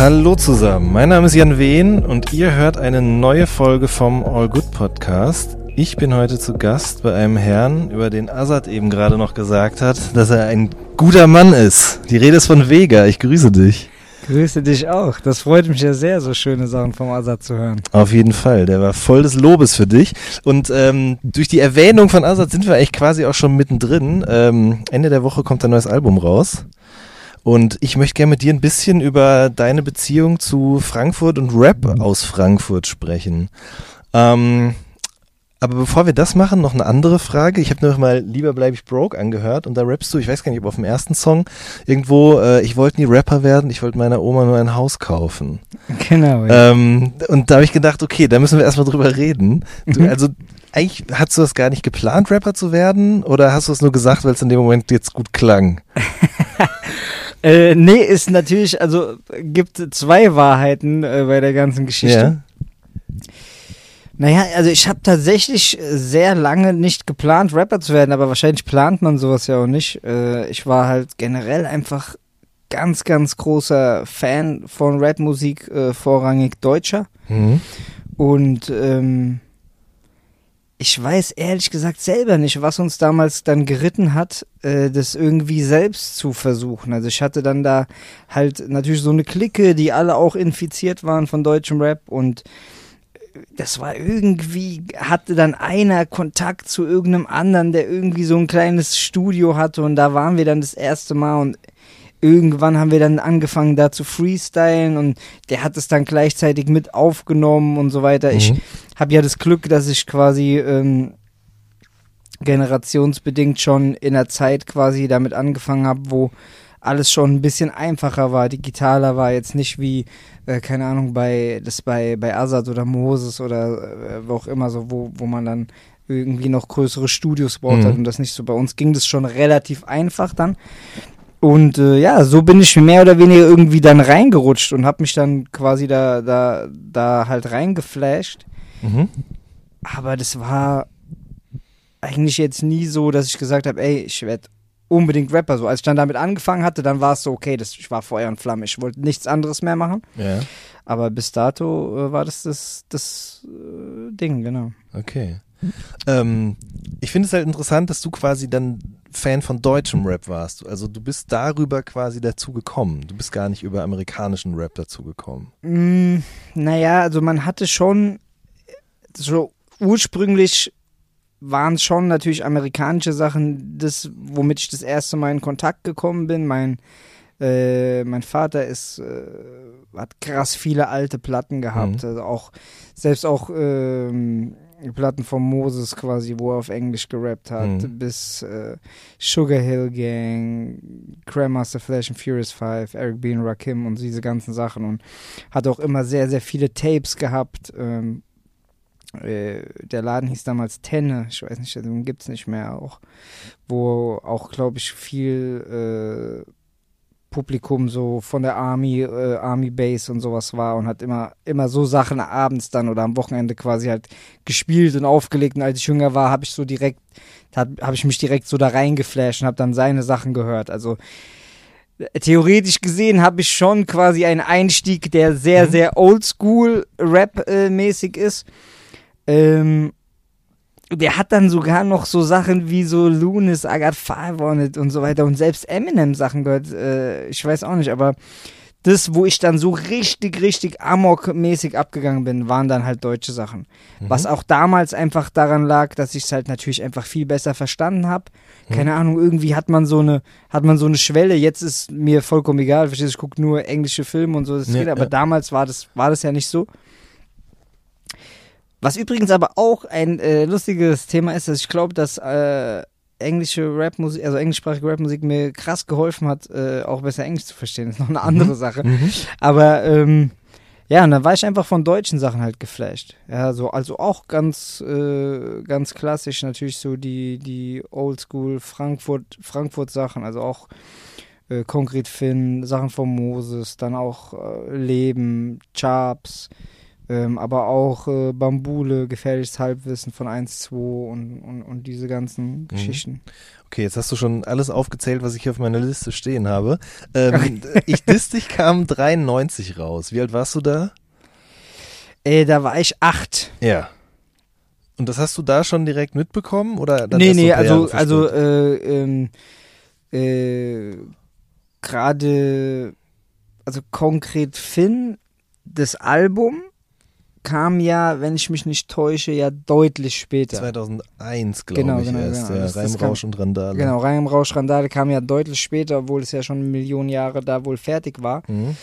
Hallo zusammen, mein Name ist Jan Wehn und ihr hört eine neue Folge vom All Good Podcast. Ich bin heute zu Gast bei einem Herrn, über den Azad eben gerade noch gesagt hat, dass er ein guter Mann ist. Die Rede ist von Vega. Ich grüße dich. Grüße dich auch. Das freut mich ja sehr, so schöne Sachen vom Azad zu hören. Auf jeden Fall. Der war voll des Lobes für dich. Und ähm, durch die Erwähnung von Azad sind wir eigentlich quasi auch schon mittendrin. Ähm, Ende der Woche kommt ein neues Album raus. Und ich möchte gerne mit dir ein bisschen über deine Beziehung zu Frankfurt und Rap aus Frankfurt sprechen. Ähm, aber bevor wir das machen, noch eine andere Frage. Ich habe nur noch mal Lieber bleib ich broke angehört und da rappst du, ich weiß gar nicht, ob auf dem ersten Song irgendwo, äh, ich wollte nie Rapper werden, ich wollte meiner Oma nur ein Haus kaufen. Genau. Ja. Ähm, und da habe ich gedacht, okay, da müssen wir erstmal drüber reden. Du, mhm. Also eigentlich hast du das gar nicht geplant, Rapper zu werden oder hast du es nur gesagt, weil es in dem Moment jetzt gut klang? Äh, nee, ist natürlich, also gibt zwei Wahrheiten äh, bei der ganzen Geschichte. Ja. Naja, also ich habe tatsächlich sehr lange nicht geplant, Rapper zu werden, aber wahrscheinlich plant man sowas ja auch nicht. Äh, ich war halt generell einfach ganz, ganz großer Fan von Rapmusik, äh, vorrangig Deutscher. Mhm. Und ähm, ich weiß ehrlich gesagt selber nicht, was uns damals dann geritten hat, äh, das irgendwie selbst zu versuchen. Also ich hatte dann da halt natürlich so eine Clique, die alle auch infiziert waren von deutschem Rap und das war irgendwie, hatte dann einer Kontakt zu irgendeinem anderen, der irgendwie so ein kleines Studio hatte und da waren wir dann das erste Mal und irgendwann haben wir dann angefangen da zu freestylen und der hat es dann gleichzeitig mit aufgenommen und so weiter. Mhm. Ich habe ja das Glück, dass ich quasi ähm, generationsbedingt schon in der Zeit quasi damit angefangen habe, wo alles schon ein bisschen einfacher war, digitaler war, jetzt nicht wie, äh, keine Ahnung, bei das bei, bei Azad oder Moses oder äh, wo auch immer so, wo, wo man dann irgendwie noch größere Studios baut mhm. hat und das nicht so. Bei uns ging das schon relativ einfach dann. Und äh, ja, so bin ich mehr oder weniger irgendwie dann reingerutscht und habe mich dann quasi da, da, da halt reingeflasht. Mhm. Aber das war eigentlich jetzt nie so, dass ich gesagt habe, ey, ich werde unbedingt Rapper. So, als ich dann damit angefangen hatte, dann war es so, okay, das, ich war Feuer und Flamme. Ich wollte nichts anderes mehr machen. Ja. Aber bis dato äh, war das das, das äh, Ding, genau. Okay. Ähm, ich finde es halt interessant, dass du quasi dann Fan von deutschem Rap warst. Also du bist darüber quasi dazu gekommen. Du bist gar nicht über amerikanischen Rap dazu gekommen. Mm, naja, also man hatte schon so ursprünglich waren es schon natürlich amerikanische Sachen, das, womit ich das erste Mal in Kontakt gekommen bin. Mein, äh, mein Vater ist, äh, hat krass viele alte Platten gehabt. Mhm. Also auch, selbst auch ähm, Platten von Moses quasi, wo er auf Englisch gerappt hat, mhm. bis äh, Sugar Hill Gang, Grandmaster Flash and Furious 5, Eric B. und Rakim und diese ganzen Sachen und hat auch immer sehr, sehr viele Tapes gehabt. Ähm, äh, der Laden hieß damals Tenne, ich weiß nicht, den gibt es nicht mehr auch, wo auch, glaube ich, viel äh, Publikum so von der Army, äh, Army Base und sowas war und hat immer, immer so Sachen abends dann oder am Wochenende quasi halt gespielt und aufgelegt. Und als ich jünger war, habe ich so direkt, habe ich mich direkt so da reingeflasht und habe dann seine Sachen gehört. Also theoretisch gesehen habe ich schon quasi einen Einstieg, der sehr, mhm. sehr oldschool Rap-mäßig ist. Ähm, der hat dann sogar noch so Sachen wie so Lunis, I Got Five on it und so weiter und selbst Eminem Sachen gehört. Äh, ich weiß auch nicht, aber das, wo ich dann so richtig, richtig amokmäßig abgegangen bin, waren dann halt deutsche Sachen. Mhm. Was auch damals einfach daran lag, dass ich es halt natürlich einfach viel besser verstanden habe. Mhm. Keine Ahnung, irgendwie hat man so eine, hat man so eine Schwelle. Jetzt ist mir vollkommen egal, verstehst du, ich gucke nur englische Filme und so, das Ja, geht, aber ja. damals war das, war das ja nicht so. Was übrigens aber auch ein äh, lustiges Thema ist, dass ich glaube, dass äh, englische Rapmusik, also englischsprachige Rapmusik mir krass geholfen hat, äh, auch besser Englisch zu verstehen. Das ist noch eine andere Sache. Mhm. Aber ähm, ja, und dann war ich einfach von deutschen Sachen halt geflasht. Ja, so, also auch ganz, äh, ganz klassisch natürlich so die, die Oldschool Frankfurt, Frankfurt Sachen, also auch äh, Konkret Finn, Sachen von Moses, dann auch äh, Leben, Charps, ähm, aber auch äh, Bambule, gefährliches Halbwissen von 1, 2 und, und, und diese ganzen Geschichten. Okay, jetzt hast du schon alles aufgezählt, was ich hier auf meiner Liste stehen habe. Ähm, ich Diss dich kam 93 raus. Wie alt warst du da? Äh, da war ich acht. Ja. Und das hast du da schon direkt mitbekommen oder dann nee, nee, also, also äh, ähm, äh, gerade, also konkret Finn, das Album kam ja, wenn ich mich nicht täusche, ja deutlich später. 2001, glaube Genau, ich genau, erst. genau. Ja, Reimrausch und Randale. Genau, Reim im Rausch Randale kam ja deutlich später, obwohl es ja schon Millionen Jahre da wohl fertig war. Mhm.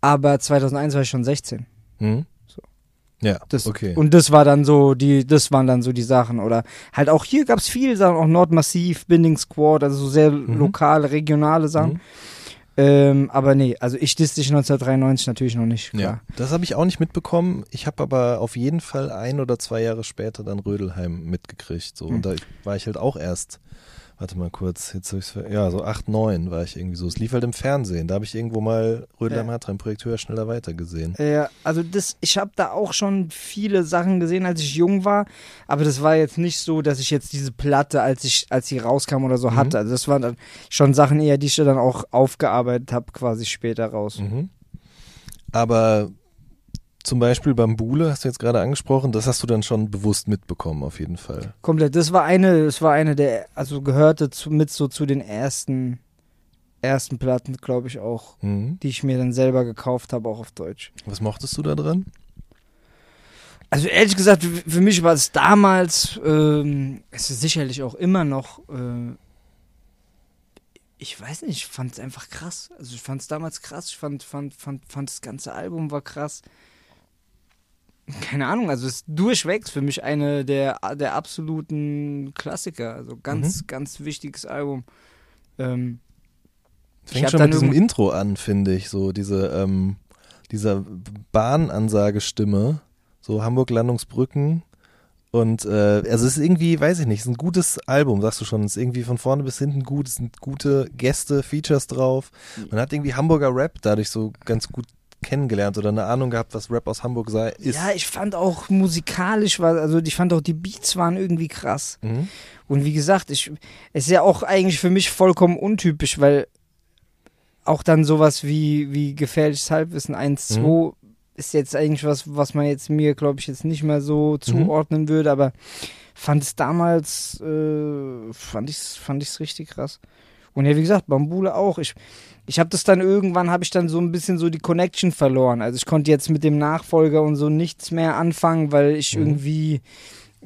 Aber 2001 war ich schon 16. Mhm. So. Ja, Das, okay. Und das war dann so, die, das waren dann so die Sachen. Oder halt auch hier gab es viele Sachen, auch Nordmassiv, Binding Squad, also so sehr lokale, regionale Sachen. Ähm, aber nee, also ich diss dich 1993 natürlich noch nicht, Ja, klar. das habe ich auch nicht mitbekommen. Ich habe aber auf jeden Fall ein oder zwei Jahre später dann Rödelheim mitgekriegt. So. Hm. Und da war ich halt auch erst, warte mal kurz, jetzt hab ich's ver- ja, so 8, 9 war ich irgendwie so. Es lief halt im Fernsehen. Da habe ich irgendwo mal Rödelheim Ja. hat ein Projekt höher, schneller weiter gesehen. Ja, also das, ich habe da auch schon viele Sachen gesehen, als ich jung war, aber das war jetzt nicht so, dass ich jetzt diese Platte, als ich, als sie rauskam oder so Mhm. hatte. Also das waren dann schon Sachen eher, die ich dann auch aufgearbeitet habe, quasi später raus. Mhm. Aber zum Beispiel Bambule, hast du jetzt gerade angesprochen, das hast du dann schon bewusst mitbekommen, auf jeden Fall. Komplett. Das war eine, das war eine der, also gehörte zu, mit so zu den ersten, ersten Platten, glaube ich auch, Mhm. die ich mir dann selber gekauft habe, auch auf Deutsch. Was mochtest du da dran? Also ehrlich gesagt, für mich war es damals, ähm, es ist sicherlich auch immer noch, äh, ich weiß nicht, ich fand es einfach krass. Also ich fand es damals krass, ich fand, fand, fand, fand das ganze Album war krass. Keine Ahnung, also es ist durchwegs für mich eine der, der absoluten Klassiker. Also ganz, ganz wichtiges Album. Ähm, Fängt schon mit diesem Intro an, finde ich. So diese, ähm, dieser Bahnansagestimme. So Hamburg Landungsbrücken. Und äh, also es ist irgendwie, weiß ich nicht, es ist ein gutes Album, sagst du schon. Es ist irgendwie von vorne bis hinten gut, es sind gute Gäste, Features drauf. Man hat irgendwie Hamburger Rap dadurch so ganz gut kennengelernt oder eine Ahnung gehabt, was Rap aus Hamburg sei, ist. ja, ich fand auch musikalisch, war, also ich fand auch die Beats waren irgendwie krass. Mhm. Und wie gesagt, ich, es ist ja auch eigentlich für mich vollkommen untypisch, weil auch dann sowas wie, wie gefährliches Halbwissen 1, 2 Mhm. ist jetzt eigentlich was, was man jetzt mir, glaube ich, jetzt nicht mehr so zuordnen würde, aber fand es damals, äh, fand ich es fand ich's richtig krass. Und ja, wie gesagt, Bambule auch. Ich, ich habe das dann irgendwann, habe ich dann so ein bisschen so die Connection verloren. Also ich konnte jetzt mit dem Nachfolger und so nichts mehr anfangen, weil ich Mhm. irgendwie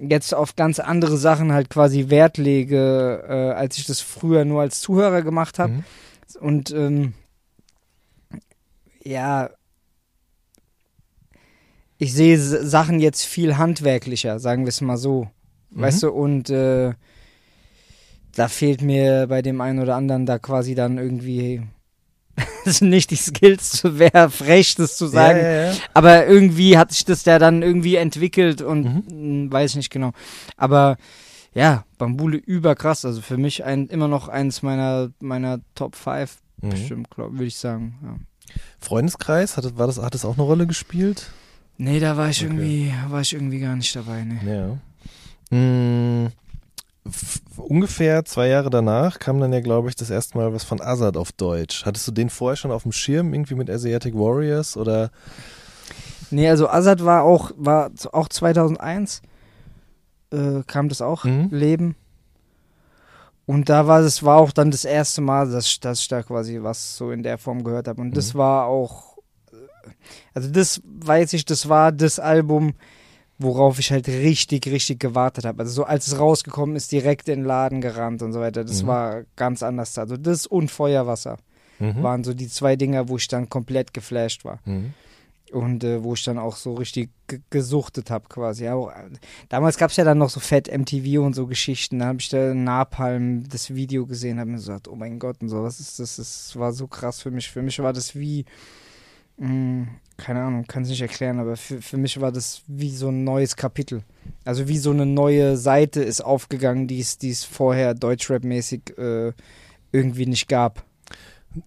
jetzt auf ganz andere Sachen halt quasi Wert lege, äh, als ich das früher nur als Zuhörer gemacht habe. Mhm. Und ähm, ja, ich sehe Sachen jetzt viel handwerklicher, sagen wir es mal so. Mhm. Weißt du, und äh, da fehlt mir bei dem einen oder anderen da quasi dann irgendwie nicht die Skills zu wäre frech, das zu sagen. Ja, ja, ja. Aber irgendwie hat sich das ja dann irgendwie entwickelt und Mhm. mh, weiß ich nicht genau. Aber ja, Bambule überkrass. Also für mich ein, immer noch eins meiner, meiner Top 5 Mhm. bestimmt, glaube würde ich sagen. Freundeskreis, hat, war das, hat das auch eine Rolle gespielt? Nee, da war ich Okay. irgendwie, war ich irgendwie gar nicht dabei. Nee. Ja. Hm, ungefähr zwei Jahre danach kam dann ja, glaube ich, das erste Mal was von Azad auf Deutsch. Hattest du den vorher schon auf dem Schirm, irgendwie mit Asiatic Warriors oder? Nee, also Azad war auch, war auch 2001, äh, kam das auch, Mhm. Leben. Und da war es war auch dann das erste Mal, dass, dass ich da quasi was so in der Form gehört habe. Und das Mhm. war auch, äh, also das weiß ich, das war das Album, worauf ich halt richtig, richtig gewartet habe. Also so als es rausgekommen ist, direkt in den Laden gerannt und so weiter. Das Mhm. war ganz anders. Also das und Feuerwasser Mhm. waren so die zwei Dinger, wo ich dann komplett geflasht war. Mhm. Und äh, wo ich dann auch so richtig ge- gesuchtet habe quasi. Ja, auch, damals gab es ja dann noch so Fett MTV und so Geschichten. Da habe ich da Napalm das Video gesehen, habe mir gesagt, oh mein Gott und so, was ist das? Das war so krass für mich. Für mich war das wie, keine Ahnung, kann es nicht erklären, aber für, für mich war das wie so ein neues Kapitel. Also wie so eine neue Seite ist aufgegangen, die es vorher Deutschrap-mäßig äh, irgendwie nicht gab.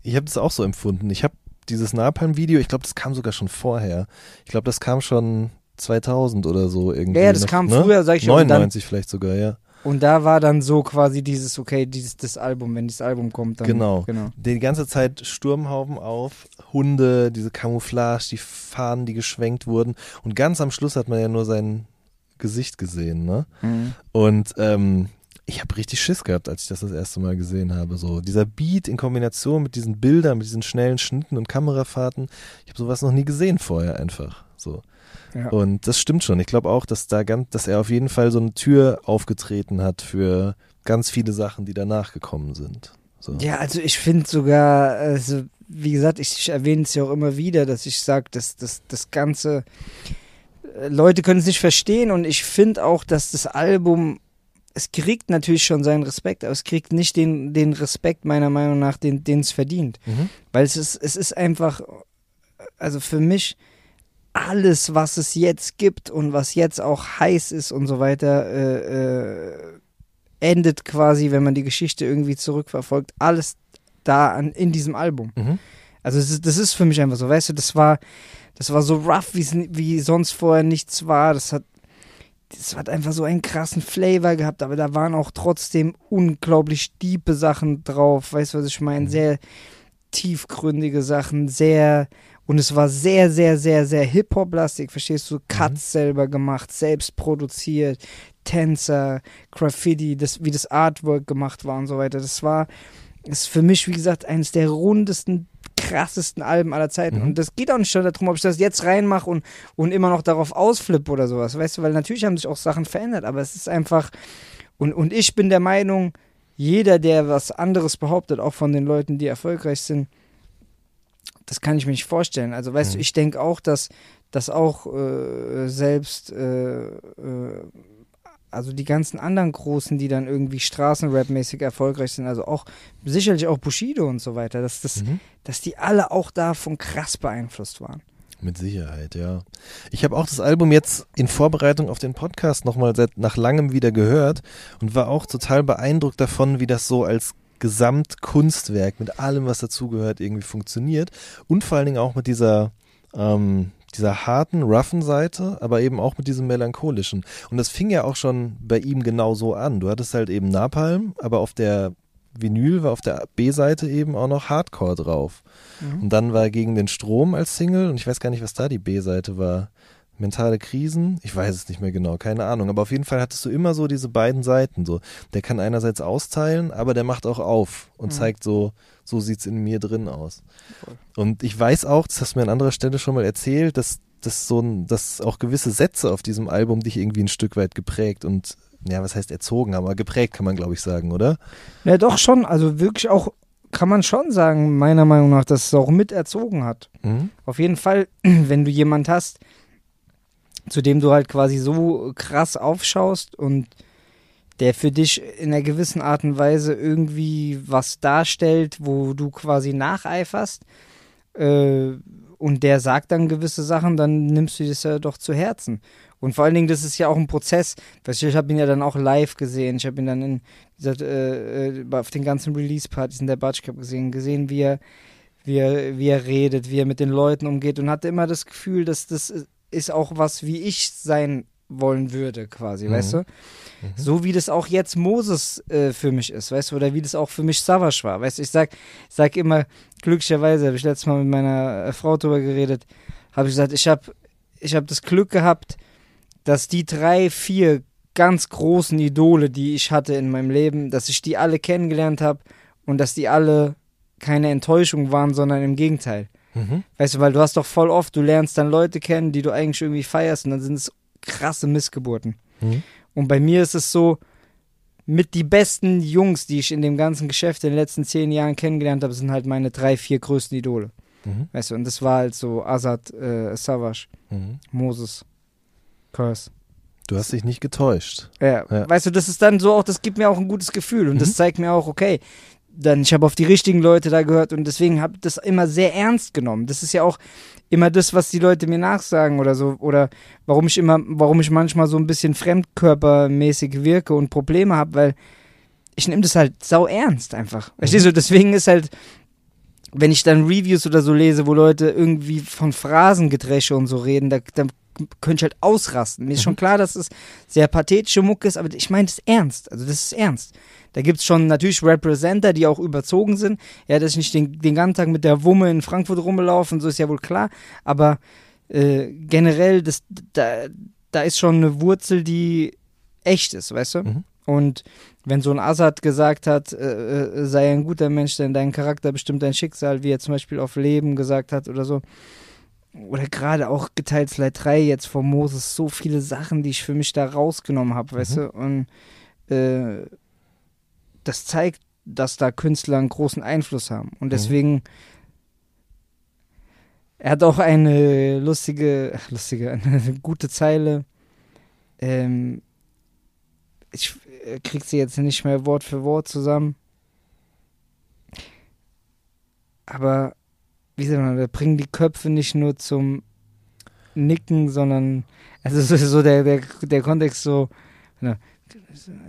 Ich habe das auch so empfunden. Ich habe dieses Napalm-Video, ich glaube, das kam sogar schon vorher. Ich glaube, das kam schon 2000 oder so irgendwie. Ja, das noch, kam ne? früher, sag ich schon. Und dann, 99 vielleicht sogar, ja. Und da war dann so quasi dieses, okay, dieses das Album, wenn dieses Album kommt, dann. Genau. genau. Die ganze Zeit Sturmhauben auf, Hunde, diese Camouflage, die Fahnen, die geschwenkt wurden. Und ganz am Schluss hat man ja nur sein Gesicht gesehen, ne? Mhm. Und ähm, ich habe richtig Schiss gehabt, als ich das das erste Mal gesehen habe. So dieser Beat in Kombination mit diesen Bildern, mit diesen schnellen Schnitten und Kamerafahrten. Ich habe sowas noch nie gesehen vorher einfach. So. Ja. Und das stimmt schon. Ich glaube auch, dass da ganz, dass er auf jeden Fall so eine Tür aufgetreten hat für ganz viele Sachen, die danach gekommen sind. So. Ja, also ich finde sogar, also wie gesagt, ich, ich erwähne es ja auch immer wieder, dass ich sage, dass das, das Ganze, äh, Leute können es nicht verstehen und ich finde auch, dass das Album, es kriegt natürlich schon seinen Respekt, aber es kriegt nicht den, den Respekt meiner Meinung nach, den den es verdient. Mhm. Weil es ist, es ist einfach, also für mich, alles, was es jetzt gibt und was jetzt auch heiß ist und so weiter, äh, äh, endet quasi, wenn man die Geschichte irgendwie zurückverfolgt, alles da an, in diesem Album. Mhm. Also es ist, das ist für mich einfach so, weißt du, das war, das war so rough, wie sonst vorher nichts war. Das hat, das hat einfach so einen krassen Flavor gehabt, aber da waren auch trotzdem unglaublich diepe Sachen drauf. Weißt du, was ich meine? Mhm. Sehr tiefgründige Sachen, sehr und es war sehr, sehr, sehr, sehr Hip-Hop-lastig, verstehst du? Cuts selber gemacht, selbst produziert, Tänzer, Graffiti, das, wie das Artwork gemacht war und so weiter. Das war, ist für mich, wie gesagt, eines der rundesten, krassesten Alben aller Zeiten. Mhm. Und das geht auch nicht schon darum, ob ich das jetzt reinmache und, und immer noch darauf ausflippe oder sowas, weißt du? Weil natürlich haben sich auch Sachen verändert, aber es ist einfach, und, und ich bin der Meinung, jeder, der was anderes behauptet, auch von den Leuten, die erfolgreich sind, das kann ich mir nicht vorstellen. Also weißt Mhm. du, ich denke auch, dass, dass auch äh, selbst äh, äh, also die ganzen anderen Großen, die dann irgendwie Straßenrap-mäßig erfolgreich sind, also auch sicherlich auch Bushido und so weiter, dass, das, Mhm. dass die alle auch davon krass beeinflusst waren. Mit Sicherheit, ja. Ich habe auch das Album jetzt in Vorbereitung auf den Podcast nochmal seit nach langem wieder gehört und war auch total beeindruckt davon, wie das so als Gesamtkunstwerk mit allem, was dazugehört, irgendwie funktioniert. Und vor allen Dingen auch mit dieser, ähm, dieser harten, roughen Seite, aber eben auch mit diesem melancholischen. Und das fing ja auch schon bei ihm genau so an. Du hattest halt eben Napalm, aber auf der Vinyl war auf der B-Seite eben auch noch Hardcore drauf. Und dann war Gegen den Strom als Single und ich weiß gar nicht, was da die B-Seite war. Mentale Krisen? Ich weiß es nicht mehr genau, keine Ahnung. Aber auf jeden Fall hattest du immer so diese beiden Seiten. So, der kann einerseits austeilen, aber der macht auch auf und Mhm. zeigt so, so sieht's in mir drin aus. Voll. Und ich weiß auch, das hast du mir an anderer Stelle schon mal erzählt, dass, dass so ein, dass auch gewisse Sätze auf diesem Album dich irgendwie ein Stück weit geprägt und ja, was heißt erzogen, aber geprägt kann man, glaube ich, sagen, oder? Ja, doch schon. Also wirklich auch, kann man schon sagen, meiner Meinung nach, dass es auch mit erzogen hat. Mhm. Auf jeden Fall, wenn du jemand hast, zu dem du halt quasi so krass aufschaust und der für dich in einer gewissen Art und Weise irgendwie was darstellt, wo du quasi nacheiferst äh, und der sagt dann gewisse Sachen, dann nimmst du das ja doch zu Herzen. Und vor allen Dingen, das ist ja auch ein Prozess. Ich habe ihn ja dann auch live gesehen. Ich habe ihn dann in, gesagt, äh, äh, auf den ganzen Release-Partys in der Batsch Cup gesehen, gesehen, wie er, wie, er, wie er redet, wie er mit den Leuten umgeht und hatte immer das Gefühl, dass das ist auch was, wie ich sein wollen würde, quasi, Mhm. weißt du? Mhm. So wie das auch jetzt Moses äh, für mich ist, weißt du, oder wie das auch für mich Savage war, weißt du, ich sag, ich sag immer, glücklicherweise, habe ich letztes Mal mit meiner äh, Frau drüber geredet, habe ich gesagt, ich habe ich hab das Glück gehabt, dass die drei, vier ganz großen Idole, die ich hatte in meinem Leben, dass ich die alle kennengelernt habe und dass die alle keine Enttäuschung waren, sondern im Gegenteil. Mhm. Weißt du, weil du hast doch voll oft, du lernst dann Leute kennen, die du eigentlich irgendwie feierst und dann sind es krasse Missgeburten. Mhm. Und bei mir ist es so, mit die besten Jungs, die ich in dem ganzen Geschäft in den letzten zehn Jahren kennengelernt habe, sind halt meine drei, vier größten Idole. Mhm. Weißt du, und das war halt so Azad, äh, Savage, Mhm. Moses, Curse. Du hast dich nicht getäuscht. Ja, Ja. weißt du, das ist dann so auch, das gibt mir auch ein gutes Gefühl und Mhm. das zeigt mir auch, okay, dann ich habe auf die richtigen Leute da gehört und deswegen habe ich das immer sehr ernst genommen. Das ist ja auch immer das, was die Leute mir nachsagen oder so oder warum ich immer, warum ich manchmal so ein bisschen fremdkörpermäßig wirke und Probleme habe, weil ich nehme das halt sau ernst einfach. Verstehst du? Deswegen ist halt wenn ich dann Reviews oder so lese, wo Leute irgendwie von Phrasengedresche und so reden, da, da könnte ich halt ausrasten. Mir ist schon klar, dass es sehr pathetische Mucke ist, aber ich meine das ernst. Also das ist ernst. Da gibt's schon natürlich Representer, die auch überzogen sind. Ja, dass ich nicht den, den ganzen Tag mit der Wumme in Frankfurt rumlaufe, so ist ja wohl klar. Aber äh, generell, das, da, da ist schon eine Wurzel, die echt ist, weißt du? Mhm. Und wenn so ein Assad gesagt hat, äh, äh, sei ein guter Mensch, denn dein Charakter bestimmt dein Schicksal, wie er zum Beispiel auf Leben gesagt hat oder so. Oder gerade auch geteilt vielleicht drei jetzt von Moses, so viele Sachen, die ich für mich da rausgenommen habe, weißt du? Und äh, das zeigt, dass da Künstler einen großen Einfluss haben. Und deswegen, er hat auch eine lustige, lustige, eine gute Zeile. Ähm, ich äh, krieg sie jetzt nicht mehr Wort für Wort zusammen. Aber wie sagt man, wir bringen die Köpfe nicht nur zum Nicken, sondern also so, der, der, der Kontext so,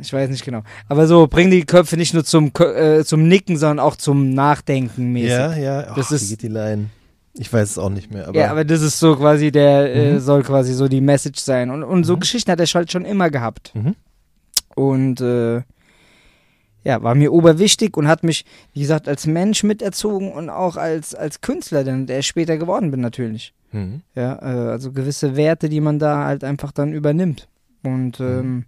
ich weiß nicht genau. Aber so, bringen die Köpfe nicht nur zum, äh, zum Nicken, sondern auch zum Nachdenken mäßig. Ja, ja. Das Och, wie ist- geht die Line? Ich weiß es auch nicht mehr. Aber, ja, aber das ist so quasi der, äh, Mhm. soll quasi so die Message sein. Und, und so Mhm. Geschichten hat er halt schon immer gehabt. Mhm. Und äh, ja, war mir oberwichtig und hat mich, wie gesagt, als Mensch miterzogen und auch als, als Künstler, denn der ich später geworden bin natürlich. Mhm. Ja, äh, also gewisse Werte, die man da halt einfach dann übernimmt. Und ähm,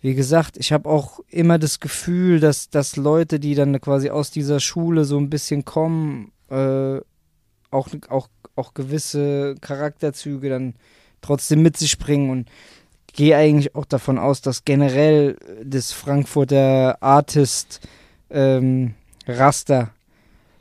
wie gesagt, ich habe auch immer das Gefühl, dass, dass Leute, die dann quasi aus dieser Schule so ein bisschen kommen, äh, auch, auch, auch gewisse Charakterzüge dann trotzdem mit sich bringen und gehe eigentlich auch davon aus, dass generell das Frankfurter Artist ähm, Raster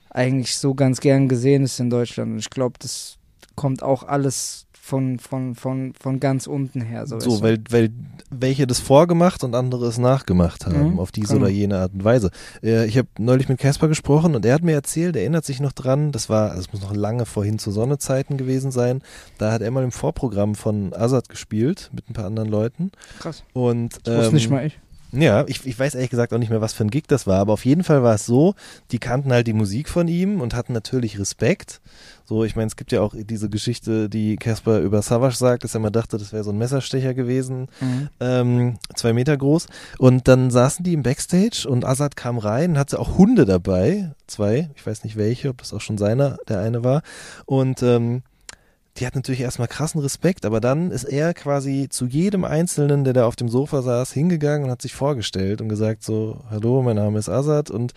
eigentlich so ganz gern gesehen ist in Deutschland. Und ich glaube, das kommt auch alles von, von, von, von ganz unten her. So, So, weil, weil welche das vorgemacht und andere es nachgemacht haben, Mhm, auf diese genau. oder jene Art und Weise. Äh, ich habe neulich mit Casper gesprochen und er hat mir erzählt, er erinnert sich noch dran, das war, also es muss noch lange vorhin zu Sonnezeiten gewesen sein, da hat er mal im Vorprogramm von Azad gespielt mit ein paar anderen Leuten Krass. und Das wusste ähm, nicht mal ich. Ja, ich, ich weiß ehrlich gesagt auch nicht mehr, was für ein Gig das war, aber auf jeden Fall war es so, die kannten halt die Musik von ihm und hatten natürlich Respekt. So, ich meine, es gibt ja auch diese Geschichte, die Casper über Savage sagt, dass er mal dachte, das wäre so ein Messerstecher gewesen, Mhm. ähm, zwei Meter groß. Und dann saßen die im Backstage und Azad kam rein, hatte auch Hunde dabei, zwei, ich weiß nicht welche, ob das auch schon seiner, der eine war. Und ähm, die hat natürlich erstmal krassen Respekt, aber dann ist er quasi zu jedem Einzelnen, der da auf dem Sofa saß, hingegangen und hat sich vorgestellt und gesagt so, hallo, mein Name ist Azad. Und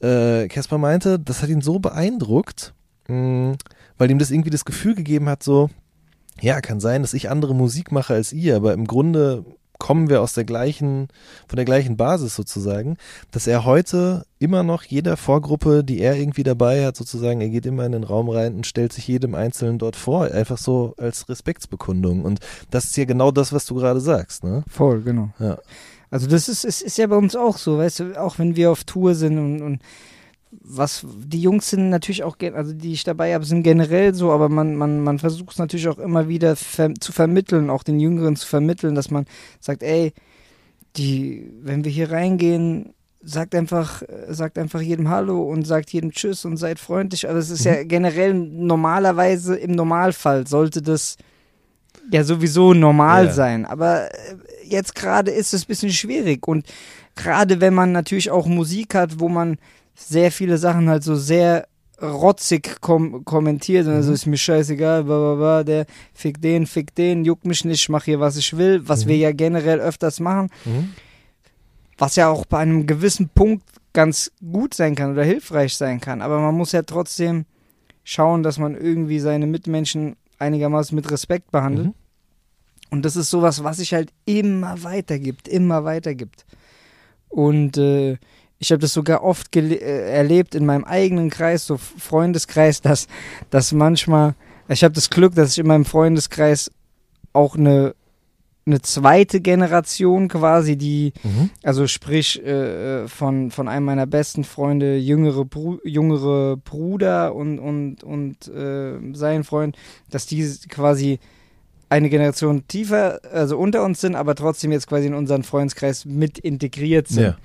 äh, Casper meinte, das hat ihn so beeindruckt, mh, weil ihm das irgendwie das Gefühl gegeben hat, so, ja, kann sein, dass ich andere Musik mache als ihr, aber im Grunde kommen wir aus der gleichen, von der gleichen Basis sozusagen, dass er heute immer noch jeder Vorgruppe, die er irgendwie dabei hat, sozusagen, er geht immer in den Raum rein und stellt sich jedem Einzelnen dort vor, einfach so als Respektsbekundung. Und das ist ja genau das, was du gerade sagst, ne? Voll, genau. Ja. Also das ist, ist, ist ja bei uns auch so, weißt du, auch wenn wir auf Tour sind und, und was die Jungs sind natürlich auch, also die ich dabei habe, sind generell so, aber man, man, man versucht es natürlich auch immer wieder ver zu vermitteln, auch den Jüngeren zu vermitteln, dass man sagt, ey, die, wenn wir hier reingehen, sagt einfach, äh, sagt einfach jedem Hallo und sagt jedem Tschüss und seid freundlich. Also es ist ja generell normalerweise im Normalfall sollte das ja sowieso normal Ja. sein. Aber äh, jetzt gerade ist es ein bisschen schwierig. Und gerade wenn man natürlich auch Musik hat, wo man sehr viele Sachen halt so sehr rotzig kom kommentiert und also ist mir scheißegal, bla, bla, bla, der fick den, fick den, juckt mich nicht, ich mach hier, was ich will, was Mhm. wir ja generell öfters machen, Mhm. was ja auch bei einem gewissen Punkt ganz gut sein kann oder hilfreich sein kann, aber man muss ja trotzdem schauen, dass man irgendwie seine Mitmenschen einigermaßen mit Respekt behandelt. Mhm. Und das ist sowas, was sich halt immer weitergibt, immer weitergibt. Und äh, ich habe das sogar oft äh, erlebt in meinem eigenen Kreis, so Freundeskreis, dass, dass manchmal, ich habe das Glück, dass ich in meinem Freundeskreis auch eine, eine zweite Generation quasi, die, Mhm. also sprich äh, von, von einem meiner besten Freunde, jüngere, Bru jüngere Bruder und, und, und äh, sein Freund, dass die quasi eine Generation tiefer, also unter uns sind, aber trotzdem jetzt quasi in unseren Freundeskreis mit integriert sind. Ja.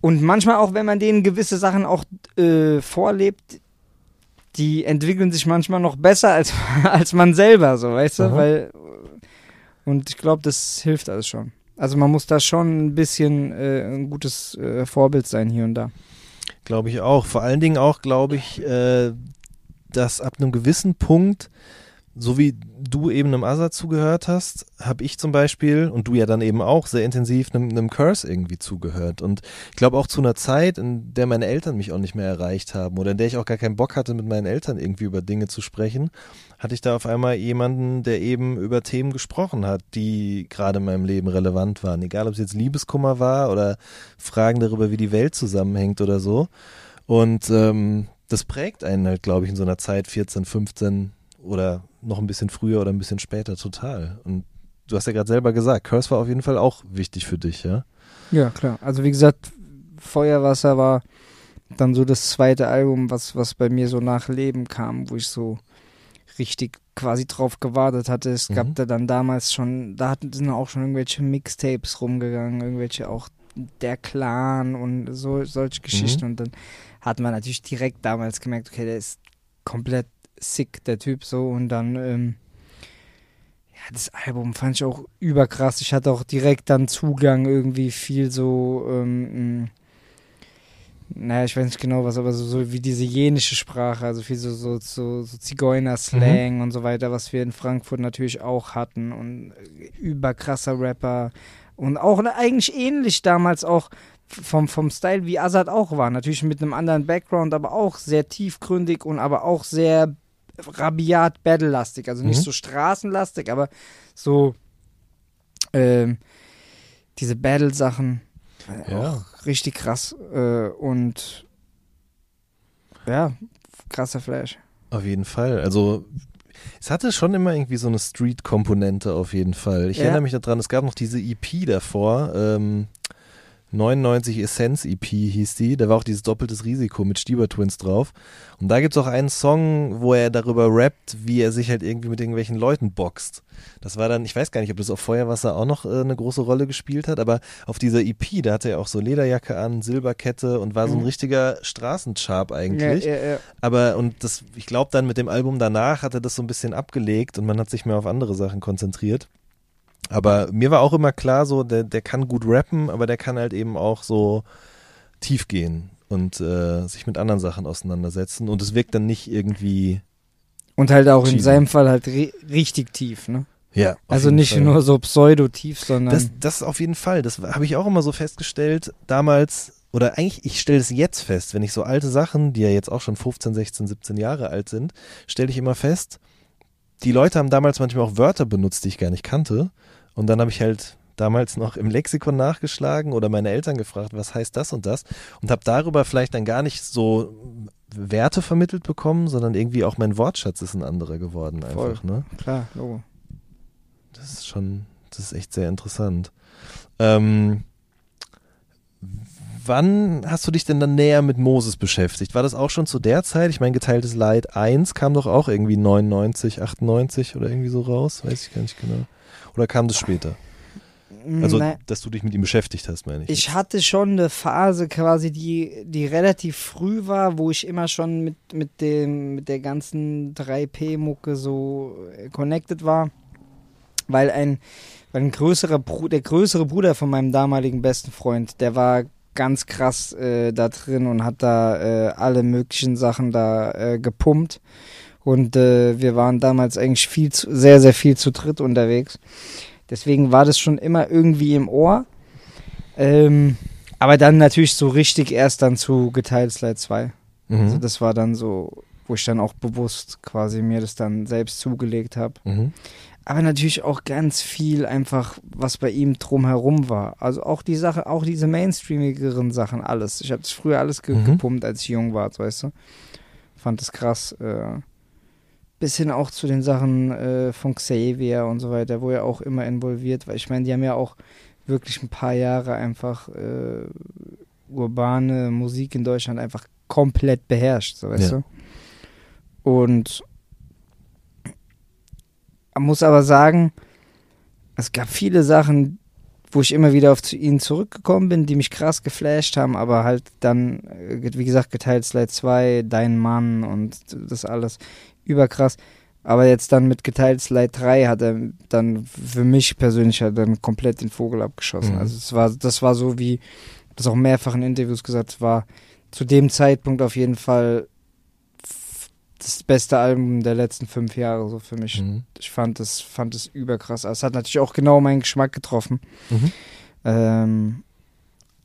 Und manchmal auch, wenn man denen gewisse Sachen auch äh, vorlebt, die entwickeln sich manchmal noch besser als, als man selber, so, weißt du? Aha. Weil, und ich glaube, das hilft alles schon. Also man muss da schon ein bisschen äh, ein gutes äh, Vorbild sein hier und da. Glaube ich auch. Vor allen Dingen auch, glaube ich, äh, dass ab einem gewissen Punkt, so wie du eben einem Asa zugehört hast, habe ich zum Beispiel und du ja dann eben auch sehr intensiv einem, einem Curse irgendwie zugehört. Und ich glaube auch zu einer Zeit, in der meine Eltern mich auch nicht mehr erreicht haben oder in der ich auch gar keinen Bock hatte, mit meinen Eltern irgendwie über Dinge zu sprechen, hatte ich da auf einmal jemanden, der eben über Themen gesprochen hat, die gerade in meinem Leben relevant waren. Egal, ob es jetzt Liebeskummer war oder Fragen darüber, wie die Welt zusammenhängt oder so. Und ähm, das prägt einen halt, glaube ich, in so einer Zeit 14, 15 oder noch ein bisschen früher oder ein bisschen später total. Und du hast ja gerade selber gesagt, Curse war auf jeden Fall auch wichtig für dich, ja? Ja, klar. Also wie gesagt, Feuerwasser war dann so das zweite Album, was, was bei mir so nach Leben kam, wo ich so richtig quasi drauf gewartet hatte. Es Mhm. gab da dann damals schon, da hatten sind auch schon irgendwelche Mixtapes rumgegangen, irgendwelche auch der Clan und so solche Geschichten. Und dann hat man natürlich direkt damals gemerkt, okay, der ist komplett sick, der Typ so. Und dann, ähm, ja, das Album fand ich auch überkrass. Ich hatte auch direkt dann Zugang irgendwie viel so, ähm, mh, naja, ich weiß nicht genau was, aber so, so wie diese jenische Sprache, also viel so, so, so, so Zigeuner-Slang und so weiter, was wir in Frankfurt natürlich auch hatten und äh, überkrasser Rapper und auch ne, eigentlich ähnlich damals auch vom, vom Style wie Azad auch war, natürlich mit einem anderen Background, aber auch sehr tiefgründig und aber auch sehr rabiat battle-lastig, also nicht Mhm. so straßenlastig, aber so ähm, diese Battle-Sachen äh, Ja. richtig krass äh, und ja, krasser Flash. Auf jeden Fall. Also es hatte schon immer irgendwie so eine Street-Komponente auf jeden Fall. Ich Ja. erinnere mich daran, es gab noch diese EP davor, ähm, 99 Essence EP hieß die, da war auch dieses doppeltes Risiko mit Stieber Twins drauf. Und da gibt es auch einen Song, wo er darüber rappt, wie er sich halt irgendwie mit irgendwelchen Leuten boxt. Das war dann, ich weiß gar nicht, ob das auf Feuerwasser auch noch äh, eine große Rolle gespielt hat, aber auf dieser EP, da hatte er auch so Lederjacke an, Silberkette und war so ein Mhm. richtiger Straßencharp eigentlich. Ja, ja, ja. Aber und das, ich glaube dann mit dem Album danach hat er das so ein bisschen abgelegt und man hat sich mehr auf andere Sachen konzentriert. Aber mir war auch immer klar, so, der, der kann gut rappen, aber der kann halt eben auch so tief gehen und äh, sich mit anderen Sachen auseinandersetzen. Und es wirkt dann nicht irgendwie. Und halt auch in Cheesy. seinem Fall halt ri richtig tief, ne? Ja. Also nicht Fall. nur so pseudo-tief, sondern Das, das auf jeden Fall. Das habe ich auch immer so festgestellt damals. Oder eigentlich, ich stelle es jetzt fest, wenn ich so alte Sachen, die ja jetzt auch schon 15, 16, 17 Jahre alt sind, stelle ich immer fest, die Leute haben damals manchmal auch Wörter benutzt, die ich gar nicht kannte. Und dann habe ich halt damals noch im Lexikon nachgeschlagen oder meine Eltern gefragt, was heißt das und das und habe darüber vielleicht dann gar nicht so Werte vermittelt bekommen, sondern irgendwie auch mein Wortschatz ist ein anderer geworden Voll. einfach, ne? klar, Logo. Das ist schon, das ist echt sehr interessant. Ähm, wann hast du dich denn dann näher mit Moses beschäftigt? War das auch schon zu der Zeit? Ich meine, geteiltes Leid 1 kam doch auch irgendwie 99, 98 oder irgendwie so raus, weiß ich gar nicht genau. Oder kam das später? Also, Na, dass du dich mit ihm beschäftigt hast, meine ich. ich hatte schon eine Phase quasi, die, die relativ früh war, wo ich immer schon mit, mit, dem, mit der ganzen 3P-Mucke so äh, connected war. Weil ein, weil ein größerer Bruder, der größere Bruder von meinem damaligen besten Freund, der war ganz krass äh, da drin und hat da äh, alle möglichen Sachen da äh, gepumpt. Und äh, wir waren damals eigentlich viel zu, sehr, sehr viel zu dritt unterwegs. Deswegen war das schon immer irgendwie im Ohr. Ähm, aber dann natürlich so richtig erst dann zu Geteilt Slide 2. Mhm. Also das war dann so, wo ich dann auch bewusst quasi mir das dann selbst zugelegt habe. Mhm. Aber natürlich auch ganz viel einfach, was bei ihm drumherum war. Also auch die Sache, auch diese mainstreamigeren Sachen, alles. Ich habe das früher alles ge Mhm. gepumpt, als ich jung war, weißt du. Fand das krass. Äh, bis hin auch zu den Sachen äh, von Xavier und so weiter, wo er auch immer involviert war. Ich meine, die haben ja auch wirklich ein paar Jahre einfach äh, urbane Musik in Deutschland einfach komplett beherrscht, so weißt Ja. du. Und man muss aber sagen, es gab viele Sachen, wo ich immer wieder auf zu ihnen zurückgekommen bin, die mich krass geflasht haben, aber halt dann, äh, wie gesagt, geteilt Slide 2, Dein Mann und das alles überkrass. Aber jetzt dann mit geteilt Slide 3 hat er dann für mich persönlich halt dann komplett den Vogel abgeschossen. Mhm. Also es war, das war so wie, das auch mehrfach in Interviews gesagt, war zu dem Zeitpunkt auf jeden Fall das beste Album der letzten fünf Jahre so für mich. Mhm. Ich fand es fand es überkrass. Also Es hat natürlich auch genau meinen Geschmack getroffen. Mhm. Ähm,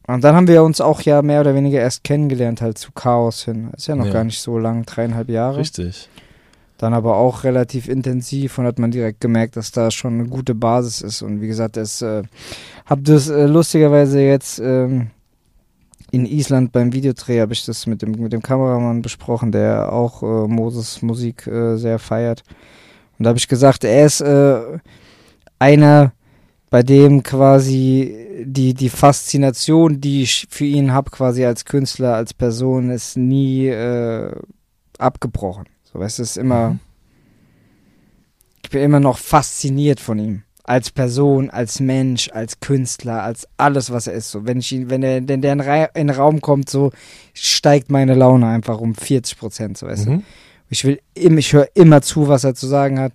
und dann haben wir uns auch ja mehr oder weniger erst kennengelernt, halt zu Chaos hin. Ist ja noch Ja. gar nicht so lang, dreieinhalb Jahre. Richtig. Dann aber auch relativ intensiv und hat man direkt gemerkt, dass da schon eine gute Basis ist. Und wie gesagt, es äh, hab das äh, lustigerweise jetzt ähm, in Island beim Videodreh habe ich das mit dem mit dem Kameramann besprochen, der auch äh, Moses Musik äh, sehr feiert. Und da habe ich gesagt, er ist äh, einer, bei dem quasi die die Faszination, die ich für ihn habe, quasi als Künstler, als Person, ist nie äh, abgebrochen. So, weißt du, es ist immer. Mhm. Ich bin immer noch fasziniert von ihm. Als Person, als Mensch, als Künstler, als alles, was er ist. So, wenn ich ihn, wenn er, wenn der in, in den Raum kommt, so steigt meine Laune einfach um 40 Prozent, so weißt du. Mhm. Ich will, ich höre immer zu, was er zu sagen hat.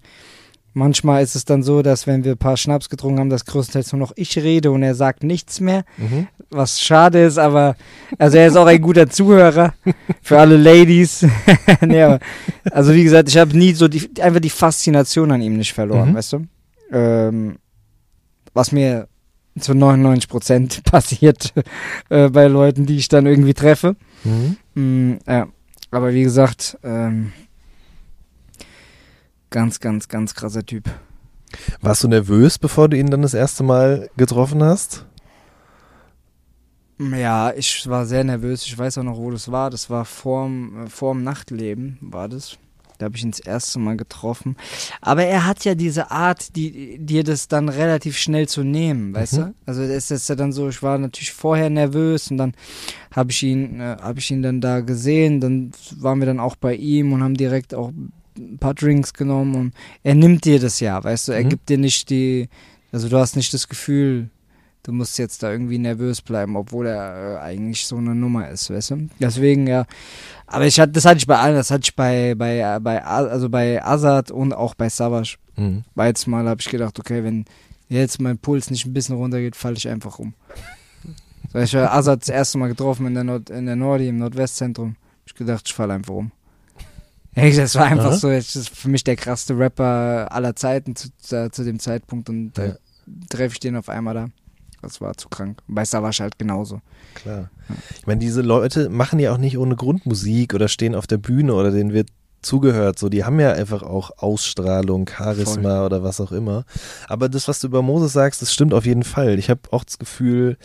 Manchmal ist es dann so, dass wenn wir ein paar Schnaps getrunken haben, dass größtenteils nur noch ich rede und er sagt nichts mehr Mhm. was schade ist, aber also er ist auch ein guter Zuhörer für alle Ladies. nee, aber, also wie gesagt, ich habe nie so die, einfach die Faszination an ihm nicht verloren, Mhm. weißt du? Ähm, was mir zu 99 Prozent passiert äh, bei Leuten, die ich dann irgendwie treffe. Mhm. Mm, ja, aber wie gesagt, ähm, ganz, ganz, ganz krasser Typ. Warst du nervös, bevor du ihn dann das erste Mal getroffen hast? Ja, ich war sehr nervös. Ich weiß auch noch, wo das war. Das war vorm, äh, vorm Nachtleben, war das. Da habe ich ihn das erste Mal getroffen. Aber er hat ja diese Art, die, dir das dann relativ schnell zu nehmen, weißt Mhm. du? Also es ist ja dann so, ich war natürlich vorher nervös und dann habe ich ihn, äh, habe ich ihn dann da gesehen. Dann waren wir dann auch bei ihm und haben direkt auch ein paar Drinks genommen und er nimmt dir das ja, weißt du? Er Mhm. gibt dir nicht die, also du hast nicht das Gefühl, du musst jetzt da irgendwie nervös bleiben, obwohl er äh, eigentlich so eine Nummer ist, weißt du? Deswegen, ja. Aber ich hatte, das hatte ich bei allen, das hatte ich bei, bei, äh, bei, also bei Azad und auch bei Savage. Mhm. Beides Mal habe ich gedacht, okay, wenn jetzt mein Puls nicht ein bisschen runtergeht, falle ich einfach um. So, ich habe Azad das erste Mal getroffen in der, Nord in der Nordi, im Nordwestzentrum. Ich gedacht, ich falle einfach um. Das war einfach Aha. so, das ist für mich der krasseste Rapper aller Zeiten zu, zu, zu dem Zeitpunkt und da Ja. treffe ich den auf einmal da. Das war zu krank. Bei Savage halt genauso. Klar. Ich meine, diese Leute machen ja auch nicht ohne Grundmusik oder stehen auf der Bühne oder denen wird zugehört. So, die haben ja einfach auch Ausstrahlung, Charisma oder was auch immer. Aber das, was du über Moses sagst, das stimmt auf jeden Fall. Ich habe auch das Gefühl,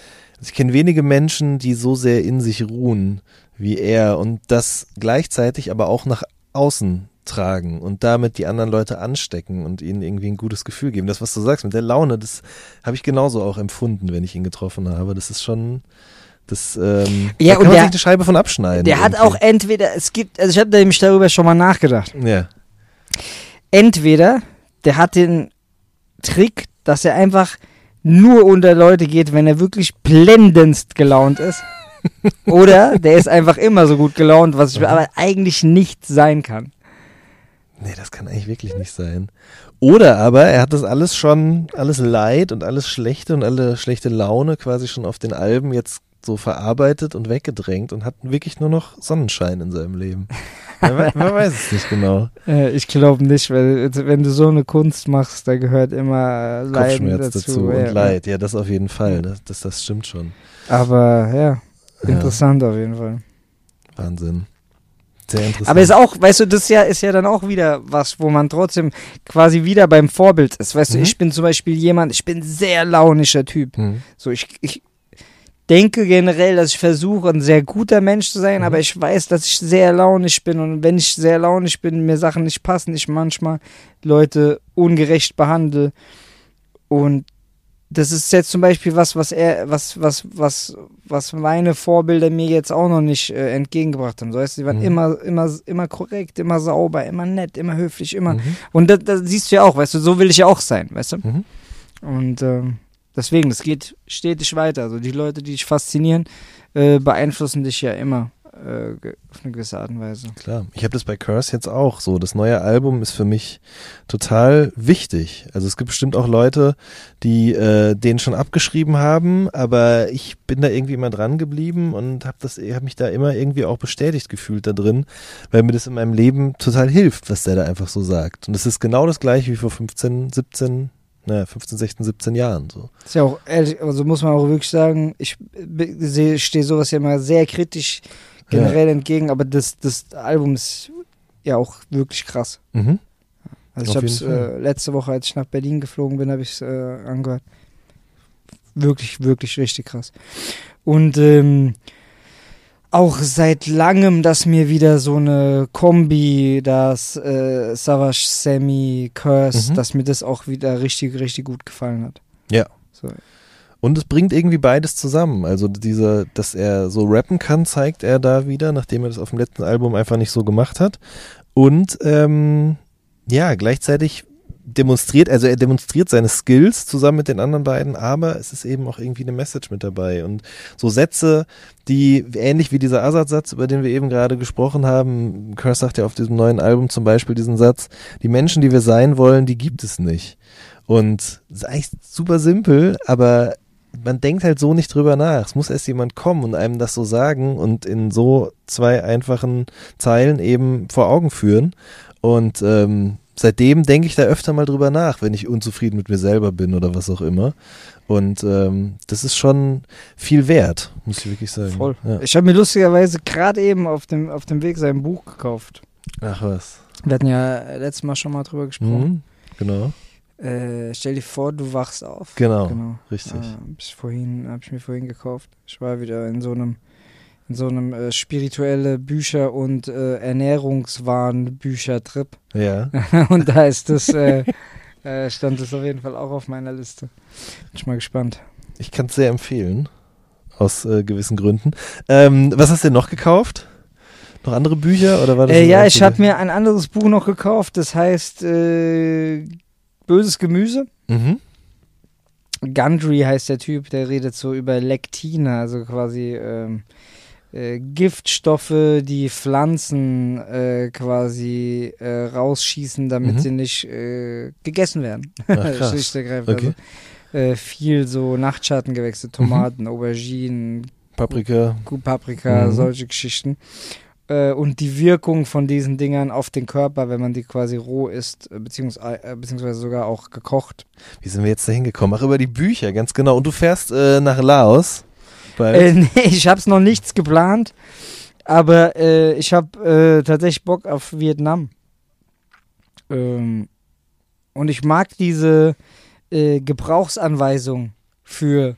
ich kenne wenige Menschen, die so sehr in sich ruhen wie er und das gleichzeitig aber auch nach außen tragen und damit die anderen Leute anstecken und ihnen irgendwie ein gutes Gefühl geben. Das, was du sagst mit der Laune, das habe ich genauso auch empfunden, wenn ich ihn getroffen habe. Das ist schon, das, ähm, Ja, da kann man der- sich eine Scheibe von abschneiden. Der hat irgendwie. auch entweder, es gibt, also ich habe nämlich darüber schon mal nachgedacht. Ja. Entweder der hat den Trick, dass er einfach nur unter Leute geht, wenn er wirklich blendendst gelaunt ist. Oder der ist einfach immer so gut gelaunt, was ich Mhm. aber eigentlich nicht sein kann. Nee, das kann eigentlich wirklich nicht sein. Oder aber er hat das alles schon, alles Leid und alles Schlechte und alle schlechte Laune quasi schon auf den Alben jetzt so verarbeitet und weggedrängt und hat wirklich nur noch Sonnenschein in seinem Leben. man, man weiß es nicht genau. Äh, ich glaube nicht, weil wenn du so eine Kunst machst, da gehört immer Leiden Kopfschmerz dazu. dazu ja. und Leid. Ja, das auf jeden Fall. Das, das, das stimmt schon. Aber ja, Ja, interessant auf jeden Fall. Wahnsinn. Sehr interessant. Aber ist auch, weißt du, das ist ja, ist ja dann auch wieder was, wo man trotzdem quasi wieder beim Vorbild ist. Weißt du, Mhm. ich bin zum Beispiel jemand, ich bin ein sehr launischer Typ. Hm. So, ich, ich denke generell, dass ich versuche, ein sehr guter Mensch zu sein, Mhm. aber ich weiß, dass ich sehr launisch bin und wenn ich sehr launisch bin, mir Sachen nicht passen, ich manchmal Leute ungerecht behandle. Und das ist jetzt zum Beispiel was, was er, was, was, was, was meine Vorbilder mir jetzt auch noch nicht äh, entgegengebracht haben. So heißt, sie waren Mhm. immer, immer, immer korrekt, immer sauber, immer nett, immer höflich, immer. Mhm. Und das, das siehst du ja auch, weißt du, so will ich ja auch sein, weißt du? Mhm. Und ähm, deswegen, das geht stetig weiter. Also die Leute, die dich faszinieren, äh, beeinflussen dich ja immer äh, auf eine gewisse Art und Weise. Klar, ich habe das bei Curse jetzt auch so. Das neue Album ist für mich total wichtig. Also es gibt bestimmt auch Leute, die äh, den schon abgeschrieben haben, aber ich bin da irgendwie immer dran geblieben und habe das, habe mich da immer irgendwie auch bestätigt gefühlt da drin, weil mir das in meinem Leben total hilft, was der da einfach so sagt. Und es ist genau das gleiche wie vor 15, 17, naja, 15, 16, 17 Jahren so. Ist ja auch ehrlich, also muss man auch wirklich sagen, ich stehe sowas ja immer sehr kritisch generell entgegen, aber das, das Album ist ja auch wirklich krass. Mhm. Also Auf ich habe es äh, letzte Woche, als ich nach Berlin geflogen bin, habe ich es äh, angehört. Wirklich, wirklich richtig krass. Und ähm, auch seit langem, dass mir wieder so eine Kombi, das äh, Savage Sammy Curse, Mhm. dass mir das auch wieder richtig, richtig gut gefallen hat. Ja. So. Und es bringt irgendwie beides zusammen. Also diese, dass er so rappen kann, zeigt er da wieder, nachdem er das auf dem letzten Album einfach nicht so gemacht hat. Und ähm, ja, gleichzeitig demonstriert, also er demonstriert seine Skills zusammen mit den anderen beiden, aber es ist eben auch irgendwie eine Message mit dabei. Und so Sätze, die ähnlich wie dieser Azad-Satz, über den wir eben gerade gesprochen haben, Curse sagt ja auf diesem neuen Album zum Beispiel diesen Satz, die Menschen, die wir sein wollen, die gibt es nicht. Und ist eigentlich super simpel, aber man denkt halt so nicht drüber nach. Es muss erst jemand kommen und einem das so sagen und in so zwei einfachen Zeilen eben vor Augen führen. Und ähm, seitdem denke ich da öfter mal drüber nach, wenn ich unzufrieden mit mir selber bin oder was auch immer. Und ähm, das ist schon viel wert, muss ich wirklich sagen. Voll. Ja. Ich habe mir lustigerweise gerade eben auf dem, auf dem Weg sein Buch gekauft. Ach was. Wir hatten ja letztes Mal schon mal drüber gesprochen. Mhm. Genau. Äh, stell dir vor, du wachst auf. Genau. Genau. Richtig. Hab ich vorhin, habe ich mir vorhin gekauft. Ich war wieder in so einem, in so einem äh, spirituelle Bücher und äh, Ernährungswahn-Bücher-Trip. Ja. und da ist das, äh, äh, stand das auf jeden Fall auch auf meiner Liste. Bin ich mal gespannt. Ich kann es sehr empfehlen. Aus äh, gewissen Gründen. Ähm, was hast du denn noch gekauft? Noch andere Bücher oder war das Äh, ja, ich habe mir ein anderes Buch noch gekauft. Das heißt äh, Böses Gemüse. Mhm. Gundry heißt der Typ, der redet so über Lektine, also quasi ähm, äh, Giftstoffe, die Pflanzen äh, quasi äh, rausschießen, damit Mhm. sie nicht äh, gegessen werden. Ach. Schlicht ergreifend. Okay. Also, viel so Nachtschattengewächse, Tomaten, Auberginen, Paprika. Paprika, Mhm. solche Geschichten. Äh, und die Wirkung von diesen Dingern auf den Körper, wenn man die quasi roh isst, äh, beziehungsweise, äh, beziehungsweise sogar auch gekocht. Wie sind wir jetzt da hingekommen? Ach, über die Bücher, ganz genau. Und du fährst äh, nach Laos. Äh, nee, ich habe noch nichts geplant, aber äh, ich habe tatsächlich Bock auf Vietnam. Ähm, und ich mag diese Gebrauchsanweisung für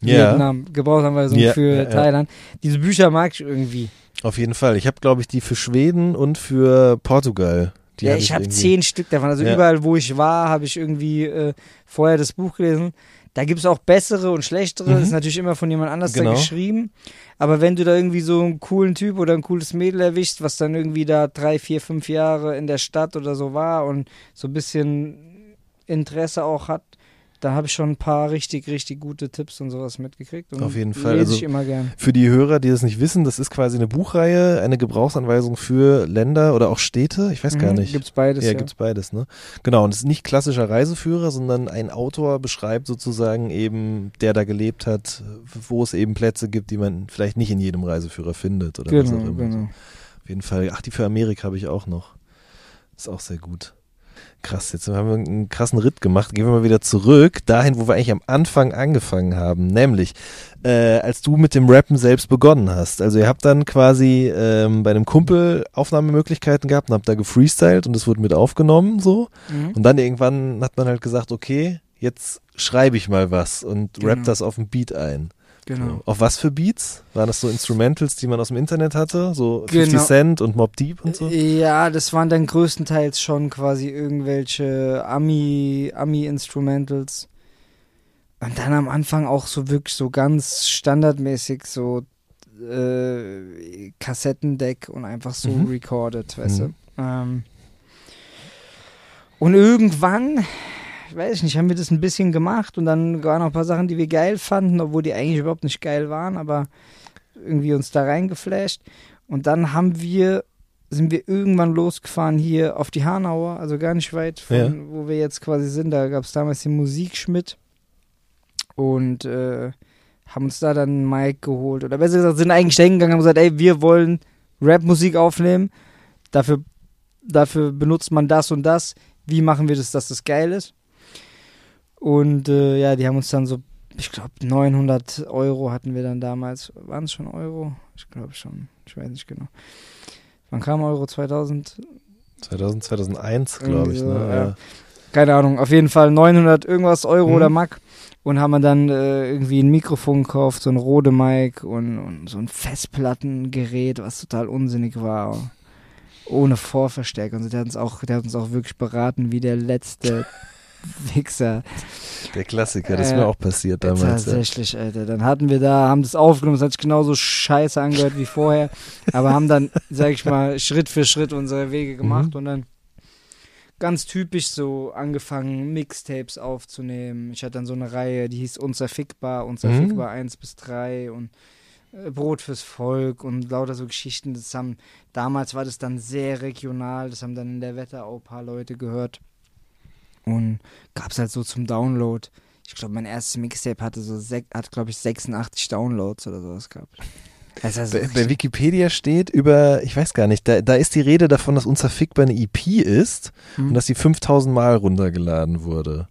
Ja. Vietnam, Gebrauchsanweisung Ja, für ja. Thailand. Diese Bücher mag ich irgendwie. Auf jeden Fall. Ich habe, glaube ich, die für Schweden und für Portugal. Die ja, hab ich habe zehn Stück davon. Also Ja. überall, wo ich war, habe ich irgendwie äh, vorher das Buch gelesen. Da gibt es auch bessere und schlechtere. Mhm. Das ist natürlich immer von jemand anders Genau. da geschrieben. Aber wenn du da irgendwie so einen coolen Typ oder ein cooles Mädel erwischst, was dann irgendwie da drei, vier, fünf Jahre in der Stadt oder so war und so ein bisschen Interesse auch hat, da habe ich schon ein paar richtig, richtig gute Tipps und sowas mitgekriegt. Und Auf jeden Fall. Lese Also ich immer gern. Für die Hörer, die das nicht wissen, das ist quasi eine Buchreihe, eine Gebrauchsanweisung für Länder oder auch Städte. Ich weiß gar Mhm, nicht. Gibt's beides. ja, Ja, gibt's beides, ne? Genau, und es ist nicht klassischer Reiseführer, sondern ein Autor beschreibt sozusagen eben, der da gelebt hat, wo es eben Plätze gibt, die man vielleicht nicht in jedem Reiseführer findet oder was auch Genau, immer. genau. Auf jeden Fall. Ach, die für Amerika habe ich auch noch. Ist auch sehr gut. Krass, jetzt haben wir einen krassen Ritt gemacht. Gehen wir mal wieder zurück, dahin, wo wir eigentlich am Anfang angefangen haben. Nämlich, äh, als du mit dem Rappen selbst begonnen hast. Also ihr habt dann quasi ähm, bei einem Kumpel Aufnahmemöglichkeiten gehabt und habt da gefreestylt und es wurde mit aufgenommen so. Mhm. Und dann irgendwann hat man halt gesagt, okay, jetzt schreibe ich mal was und Genau. rap das auf den Beat ein. Genau. Auf was für Beats? Waren das so Instrumentals, die man aus dem Internet hatte? So 50 Genau. Cent und Mob Deep und so? Ja, das waren dann größtenteils schon quasi irgendwelche Ami, Ami-Instrumentals. Und dann am Anfang auch so wirklich so ganz standardmäßig so äh, Kassettendeck und einfach so Mhm. recorded, weißt Mhm. du. Ähm, und irgendwann, weiß ich nicht, haben wir das ein bisschen gemacht und dann waren noch ein paar Sachen, die wir geil fanden, obwohl die eigentlich überhaupt nicht geil waren, aber irgendwie uns da reingeflasht. Und dann haben wir, sind wir irgendwann losgefahren hier auf die Hanauer, also gar nicht weit von, Ja. wo wir jetzt quasi sind. Da gab es damals den Musikschmidt und äh, haben uns da dann Mic geholt. Oder besser gesagt, sind eigentlich dahin gegangen und haben gesagt, ey, wir wollen Rap-Musik aufnehmen. Dafür, dafür benutzt man das und das. Wie machen wir das, dass das geil ist? Und äh, ja, die haben uns dann so, ich glaube, 900 Euro hatten wir dann damals. Waren es schon Euro? Ich glaube schon. Ich weiß nicht genau. Wann kam Euro 2000? 2000, 2001, glaube ich. Irgendwie so, Ne? ja. Ja. keine Ahnung, auf jeden Fall 900 irgendwas Euro Mhm. oder Mack und haben wir dann äh, irgendwie ein Mikrofon gekauft, so ein Rode Mic und, und so ein Festplattengerät, was total unsinnig war. Ohne Vorverstärker. Und der hat uns auch, der hat uns auch wirklich beraten, wie der letzte Wichser. Der Klassiker, das ist Äh, mir auch passiert damals. Ja. Tatsächlich, Alter. Dann hatten wir da, haben das aufgenommen, es hat sich genauso scheiße angehört wie vorher, aber haben dann, sag ich mal, Schritt für Schritt unsere Wege gemacht Mhm. und dann ganz typisch so angefangen, Mixtapes aufzunehmen. Ich hatte dann so eine Reihe, die hieß Unzerfickbar, Unzerfickbar 1 bis 3 und äh, Brot fürs Volk und lauter so Geschichten. Das haben, damals war das dann sehr regional, das haben dann in der Wetterau ein paar Leute gehört. Und gab es halt so zum Download. Ich glaube, mein erstes Mixtape hatte so, hat glaube ich 86 Downloads oder sowas gehabt. Also Bei, bei Wikipedia steht über, ich weiß gar nicht, da, da ist die Rede davon, dass Unzerfickbar eine EP ist Hm. und dass die 5000 Mal runtergeladen wurde.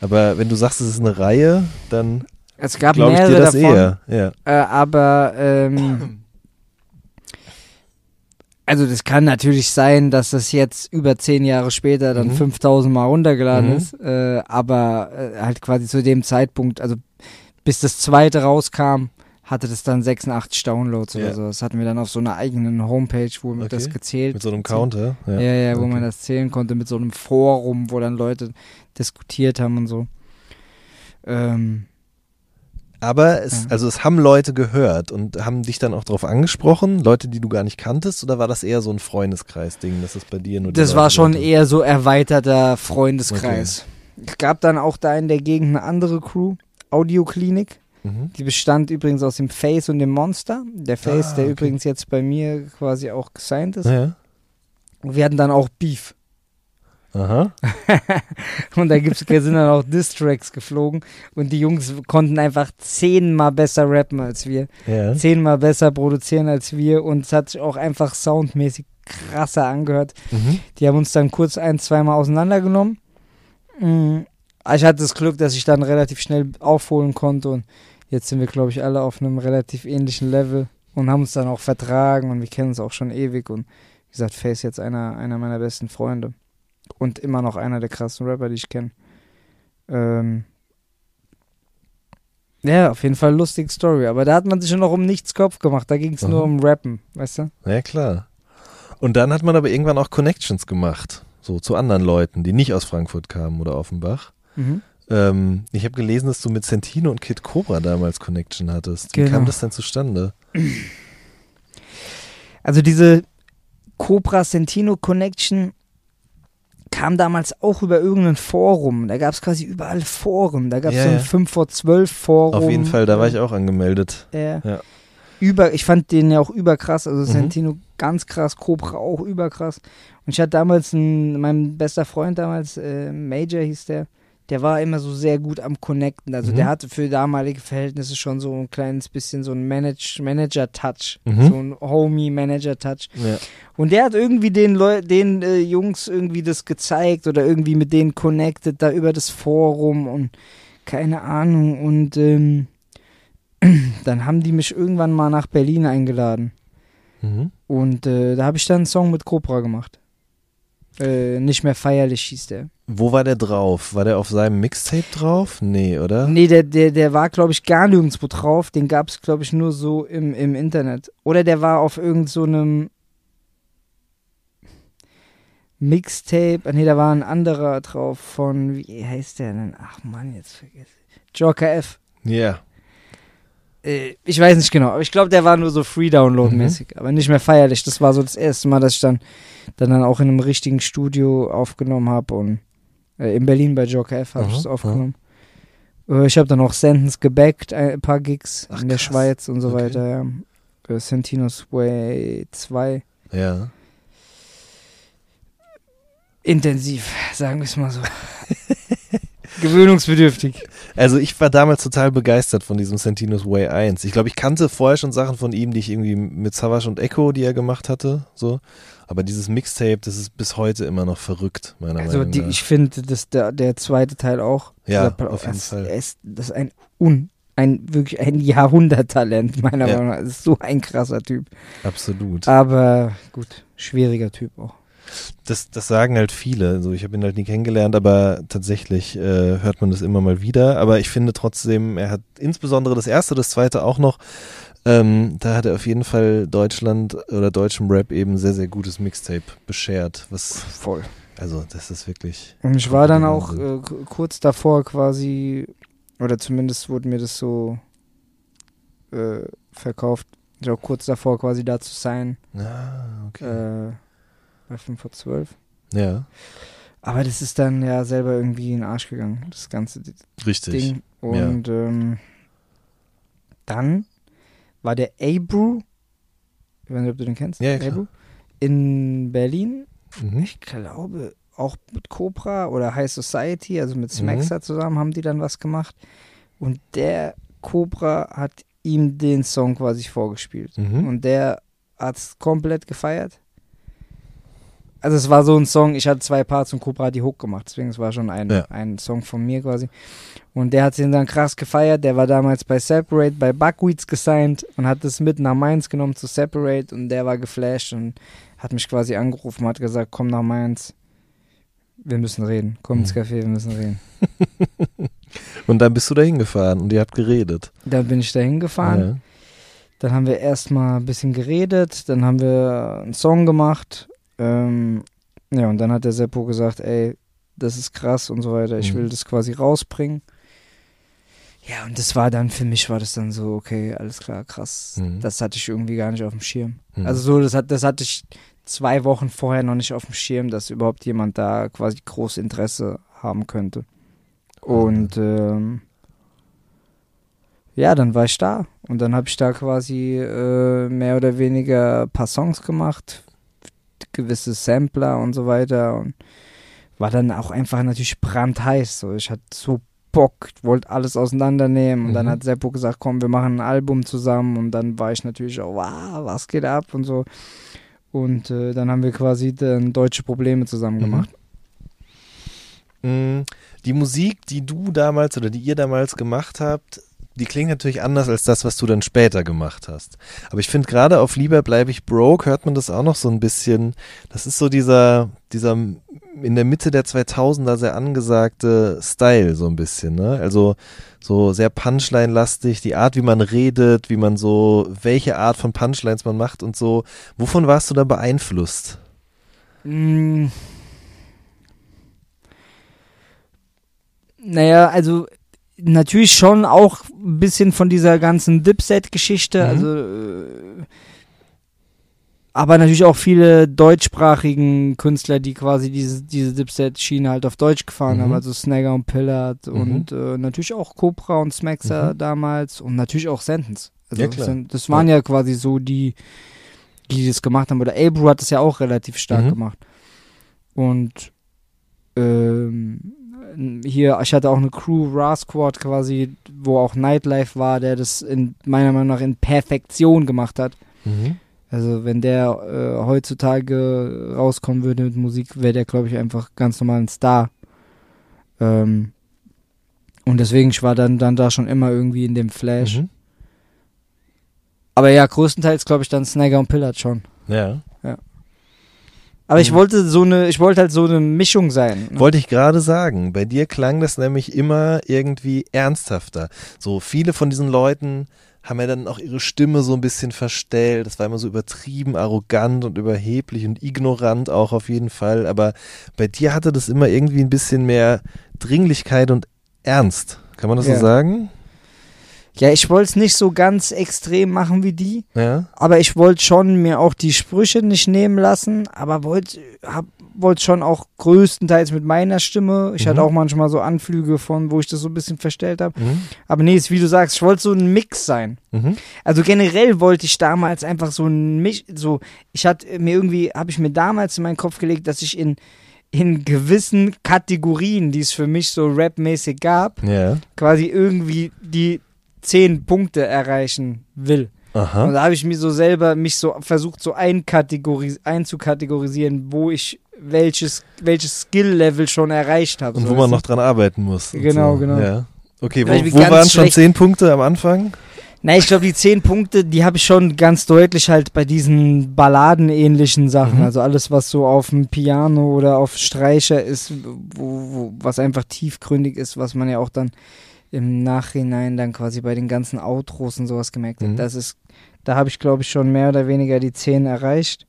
Aber wenn du sagst, es ist eine Reihe, dann es gab glaube ich mehrere dir das davon. eher. Ja. Äh, aber ähm, also das kann natürlich sein, dass das jetzt über zehn Jahre später dann Mhm. 5000 Mal runtergeladen Mhm. ist. Äh, aber äh, halt quasi zu dem Zeitpunkt, also bis das zweite rauskam, hatte das dann 86 Downloads Ja. oder so. Das hatten wir dann auf so einer eigenen Homepage, wo wir das Okay. gezählt Mit so einem Counter. Ja, ja, wo Okay. man das zählen konnte mit so einem Forum, wo dann Leute diskutiert haben und so. Ähm, Aber es, Ja. also es haben Leute gehört und haben dich dann auch darauf angesprochen, Leute, die du gar nicht kanntest, oder war das eher so ein Freundeskreis-Ding, dass das bei dir nur die das Leute war schon gehört eher so erweiterter Freundeskreis. Es gab dann auch da in der Gegend eine andere Crew, Audioklinik. Mhm. Die bestand übrigens aus dem Face und dem Monster. Der Face, Ah, der okay. übrigens jetzt bei mir quasi auch gesigned ist. Ja. Und wir hatten dann auch Beef. Aha. Und da gibt's, sind dann auch Distracks geflogen. Und die Jungs konnten einfach zehnmal besser rappen als wir. Ja. zehnmal besser produzieren als wir und es hat sich auch einfach soundmäßig krasser angehört. Mhm. Die haben uns dann kurz ein, zweimal auseinandergenommen. Mm, Ich hatte das Glück, dass ich dann relativ schnell aufholen konnte und jetzt sind wir, glaube ich, alle auf einem relativ ähnlichen Level und haben uns dann auch vertragen und wir kennen uns auch schon ewig und wie gesagt, Face jetzt einer, einer meiner besten Freunde und immer noch einer der krassen Rapper, die ich kenne. Ähm, ja, auf jeden Fall lustige Story. Aber da hat man sich schon noch um nichts Kopf gemacht. Da ging es nur Aha. um Rappen, weißt du? Ja, klar. Und dann hat man aber irgendwann auch Connections gemacht. So zu anderen Leuten, die nicht aus Frankfurt kamen oder Offenbach. Mhm. Ähm, ich habe gelesen, dass du mit Sentino und Kid Cobra damals Connection hattest. Wie Genau. kam das denn zustande? Also diese Cobra Sentino Connection kam damals auch über irgendein Forum. Da gab es quasi überall Foren. Da gab es Ja, so ein ja. 5 vor 12 Forum. Auf jeden Fall, da war ich auch angemeldet. Ja. Ja. Über, ich fand den ja auch überkrass. Also Mhm. Santino ganz krass, Cobra auch überkrass. Und ich hatte damals einen, mein bester Freund damals, äh, Major hieß der, der war immer so sehr gut am Connecten. Also Mhm. der hatte für damalige Verhältnisse schon so ein kleines bisschen so ein Manage, Manager-Touch. Mhm. So ein Homie-Manager-Touch. Ja. Und der hat irgendwie den, Leu den äh, Jungs irgendwie das gezeigt oder irgendwie mit denen connected, da über das Forum und keine Ahnung. Und ähm, dann haben die mich irgendwann mal nach Berlin eingeladen. Mhm. Und äh, da habe ich dann einen Song mit Cobra gemacht. Äh, nicht mehr feierlich hieß der. Wo war der drauf? War der auf seinem Mixtape drauf? Nee, oder? Nee, der, der, der war, glaube ich, gar nirgendwo drauf. Den gab es, glaube ich, nur so im, im Internet. Oder der war auf irgend so einem Mixtape. Nee, da war ein anderer drauf von, wie heißt der denn? Ach Mann, jetzt vergesse ich. Joker F. Ja. Äh, ich weiß nicht genau, aber ich glaube, der war nur so Free-Download-mäßig, aber nicht mehr feierlich. Das war so das erste Mal, dass ich dann, dann, dann auch in einem richtigen Studio aufgenommen habe und äh, in Berlin bei Joker F habe ich Aha, das aufgenommen. Äh, ich habe dann auch Sentence gebackt, ein paar Gigs Ach, in der krass. Schweiz und so Okay. weiter, ja. Äh, Sentinos Way 2. Ja. Intensiv, sagen wir es mal so. Gewöhnungsbedürftig. Also ich war damals total begeistert von diesem Sentinos Way 1. Ich glaube, ich kannte vorher schon Sachen von ihm, die ich irgendwie mit Savage und Echo, die er gemacht hatte, so. Aber dieses Mixtape, das ist bis heute immer noch verrückt, meiner Also Meinung die, nach. ich finde, dass der, der zweite Teil auch. Ja, dieser- auf jeden das, Fall. Ist, das ist ein un, ein wirklich ein Jahrhunderttalent meiner Ja. Meinung nach. Das ist so ein krasser Typ. Absolut. Aber gut, schwieriger Typ auch. Das, das sagen halt viele. Also ich habe ihn halt nie kennengelernt, aber tatsächlich äh, hört man das immer mal wieder. Aber ich finde trotzdem, er hat insbesondere das erste, das zweite auch noch. Ähm, da hat er auf jeden Fall Deutschland oder deutschem Rap eben sehr, sehr gutes Mixtape beschert. Was, Voll. also das ist wirklich. Und ich war dann auch äh, kurz davor quasi, oder zumindest wurde mir das so äh, verkauft, ich war auch kurz davor quasi da zu sein, Ah, okay. äh, bei 5 vor 12. ja, Aber das ist dann ja selber irgendwie in den Arsch gegangen, das ganze richtig. Ding. Und ähm, dann war der Abru, ich weiß nicht, ob du den kennst, Ja, ja. Abru, in Berlin Mhm. ich glaube, auch mit Cobra oder High Society, also mit Mhm. Smaxer zusammen, haben die dann was gemacht. Und der Cobra hat ihm den Song quasi vorgespielt. Mhm. Und der hat es komplett gefeiert. Also es war so ein Song, ich hatte zwei Parts und Cobra hat die Hook gemacht, deswegen es war schon ein, Ja. ein Song von mir quasi. Und der hat den dann krass gefeiert, der war damals bei Separate, bei Buckwheats gesigned und hat das mit nach Mainz genommen zu Separate und der war geflasht und hat mich quasi angerufen, hat gesagt, komm nach Mainz, wir müssen reden, komm ins Mhm. Café, wir müssen reden. Und dann bist du da hingefahren und ihr habt geredet. Dann bin ich da hingefahren, Ja. Dann haben wir erstmal ein bisschen geredet, dann haben wir einen Song gemacht. Ähm, ja, und dann hat der Seppo gesagt, ey, das ist krass und so weiter. Ich Mhm. will das quasi rausbringen. Ja, und das war dann, für mich war das dann so, okay, alles klar, krass. Mhm. Das hatte ich irgendwie gar nicht auf dem Schirm. Mhm. Also so, das, hat, das hatte ich zwei Wochen vorher noch nicht auf dem Schirm, dass überhaupt jemand da quasi groß Interesse haben könnte. Und ähm, ja, dann war ich da. Und dann habe ich da quasi äh, mehr oder weniger ein paar Songs gemacht, gewisse Sampler und so weiter. Und war dann auch einfach natürlich brandheiß. So. Ich hatte so Bock, wollte alles auseinandernehmen. Und dann Mhm. hat Seppo gesagt, komm, wir machen ein Album zusammen. Und dann war ich natürlich auch, wow, was geht ab und so. Und äh, dann haben wir quasi dann deutsche Probleme zusammen Mhm. gemacht. Mm, Die Musik, die du damals oder die ihr damals gemacht habt, die klingt natürlich anders als das, was du dann später gemacht hast. Aber ich finde gerade auf Lieber bleibe ich broke hört man das auch noch so ein bisschen. Das ist so dieser, dieser in der Mitte der 2000er sehr angesagte Style so ein bisschen, ne? Also so sehr Punchline-lastig, die Art, wie man redet, wie man so, welche Art von Punchlines man macht und so. Wovon warst du da beeinflusst? Mm. Naja, also natürlich schon auch ein bisschen von dieser ganzen Dipset-Geschichte. Mhm. Also, äh, aber natürlich auch viele deutschsprachigen Künstler, die quasi diese, diese Dipset-Schiene halt auf Deutsch gefahren Mhm. haben, also Snagger und Pillard Mhm. und äh, natürlich auch Cobra und Smaxer Mhm. damals und natürlich auch Sentence. Also Ja, klar. Das waren ja. quasi so die, die das gemacht haben. Oder Abru hat das ja auch relativ stark Mhm. gemacht. Und ähm, hier, ich hatte auch eine Crew, Ra Squad quasi, wo auch Nightlife war, der das in meiner Meinung nach in Perfektion gemacht hat. Mhm. Also wenn der äh, heutzutage rauskommen würde mit Musik, wäre der, glaube ich, einfach ganz normal ein Star. Ähm, und deswegen, ich war dann, dann da schon immer irgendwie in dem Flash. Mhm. Aber ja, größtenteils, glaube ich, dann Snagger und Pillard schon. Ja. Aber ich Mhm. wollte so eine, ich wollte halt so eine Mischung sein. ne? Wollte ich gerade sagen. Bei dir klang das nämlich immer irgendwie ernsthafter. So viele von diesen Leuten haben ja dann auch ihre Stimme so ein bisschen verstellt. Das war immer so übertrieben, arrogant und überheblich und ignorant auch auf jeden Fall. Aber bei dir hatte das immer irgendwie ein bisschen mehr Dringlichkeit und Ernst. Kann man das Ja. so sagen? Ja, ich wollte es nicht so ganz extrem machen wie die, Ja. aber ich wollte schon mir auch die Sprüche nicht nehmen lassen, aber wollte hab wollte schon auch größtenteils mit meiner Stimme. Ich Mhm. hatte auch manchmal so Anflüge von, wo ich das so ein bisschen verstellt habe. Mhm. Aber nee, ist wie du sagst, ich wollte so ein Mix sein. Mhm. Also generell wollte ich damals einfach so ein Mix, so ich hatte mir irgendwie habe ich mir damals in meinen Kopf gelegt, dass ich in in gewissen Kategorien, die es für mich so rapmäßig gab, Ja. quasi irgendwie die zehn Punkte erreichen will. Und Aha. da habe ich mir so selber mich so versucht, so einzukategorisieren, wo ich welches, welches Skill-Level schon erreicht habe. Und so, wo man noch dran arbeiten muss. und Genau, so. genau. Ja. Okay, wo, wo waren schon zehn Punkte am Anfang? Na, ich glaube, die zehn Punkte, die habe ich schon ganz deutlich halt bei diesen balladenähnlichen Sachen. Mhm. Also alles, was so auf dem Piano oder auf Streicher ist, wo, wo, was einfach tiefgründig ist, was man ja auch dann im Nachhinein dann quasi bei den ganzen Outros und sowas gemerkt. Mhm. Das ist, da habe ich, glaube ich, schon mehr oder weniger die 10 erreicht.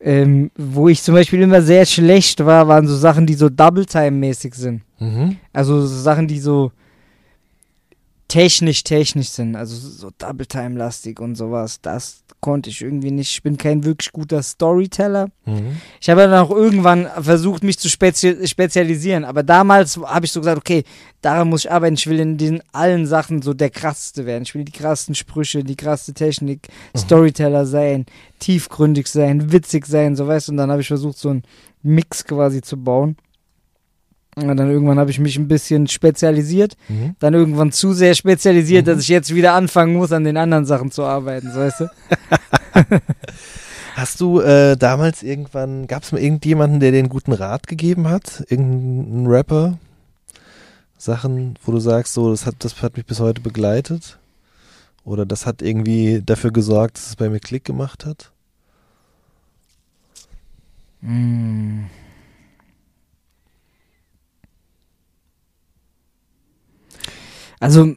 Ähm, wo ich zum Beispiel immer sehr schlecht war, waren so Sachen, die so Double-Time-mäßig sind. Mhm. Also so Sachen, die so technisch, technisch sind. Also so Double-Time-lastig und sowas. Das konnte ich irgendwie nicht. Ich bin kein wirklich guter Storyteller. Mhm. Ich habe dann auch irgendwann versucht, mich zu spezi spezialisieren. Aber damals habe ich so gesagt, okay, daran muss ich arbeiten. Ich will in den allen Sachen so der krasseste werden. Ich will die krassesten Sprüche, die krasse Technik, Storyteller sein, tiefgründig sein, witzig sein, so weißt du. Und dann habe ich versucht, so einen Mix quasi zu bauen. Und dann irgendwann habe ich mich ein bisschen spezialisiert, Mhm. dann irgendwann zu sehr spezialisiert, Mhm. dass ich jetzt wieder anfangen muss, an den anderen Sachen zu arbeiten, so weißt du? Hast du äh, damals irgendwann, gab es mal irgendjemanden, der dir einen guten Rat gegeben hat? Irgendein Rapper? Sachen, wo du sagst, so, das hat, das hat mich bis heute begleitet? Oder das hat irgendwie dafür gesorgt, dass es bei mir Klick gemacht hat? Mm. Also,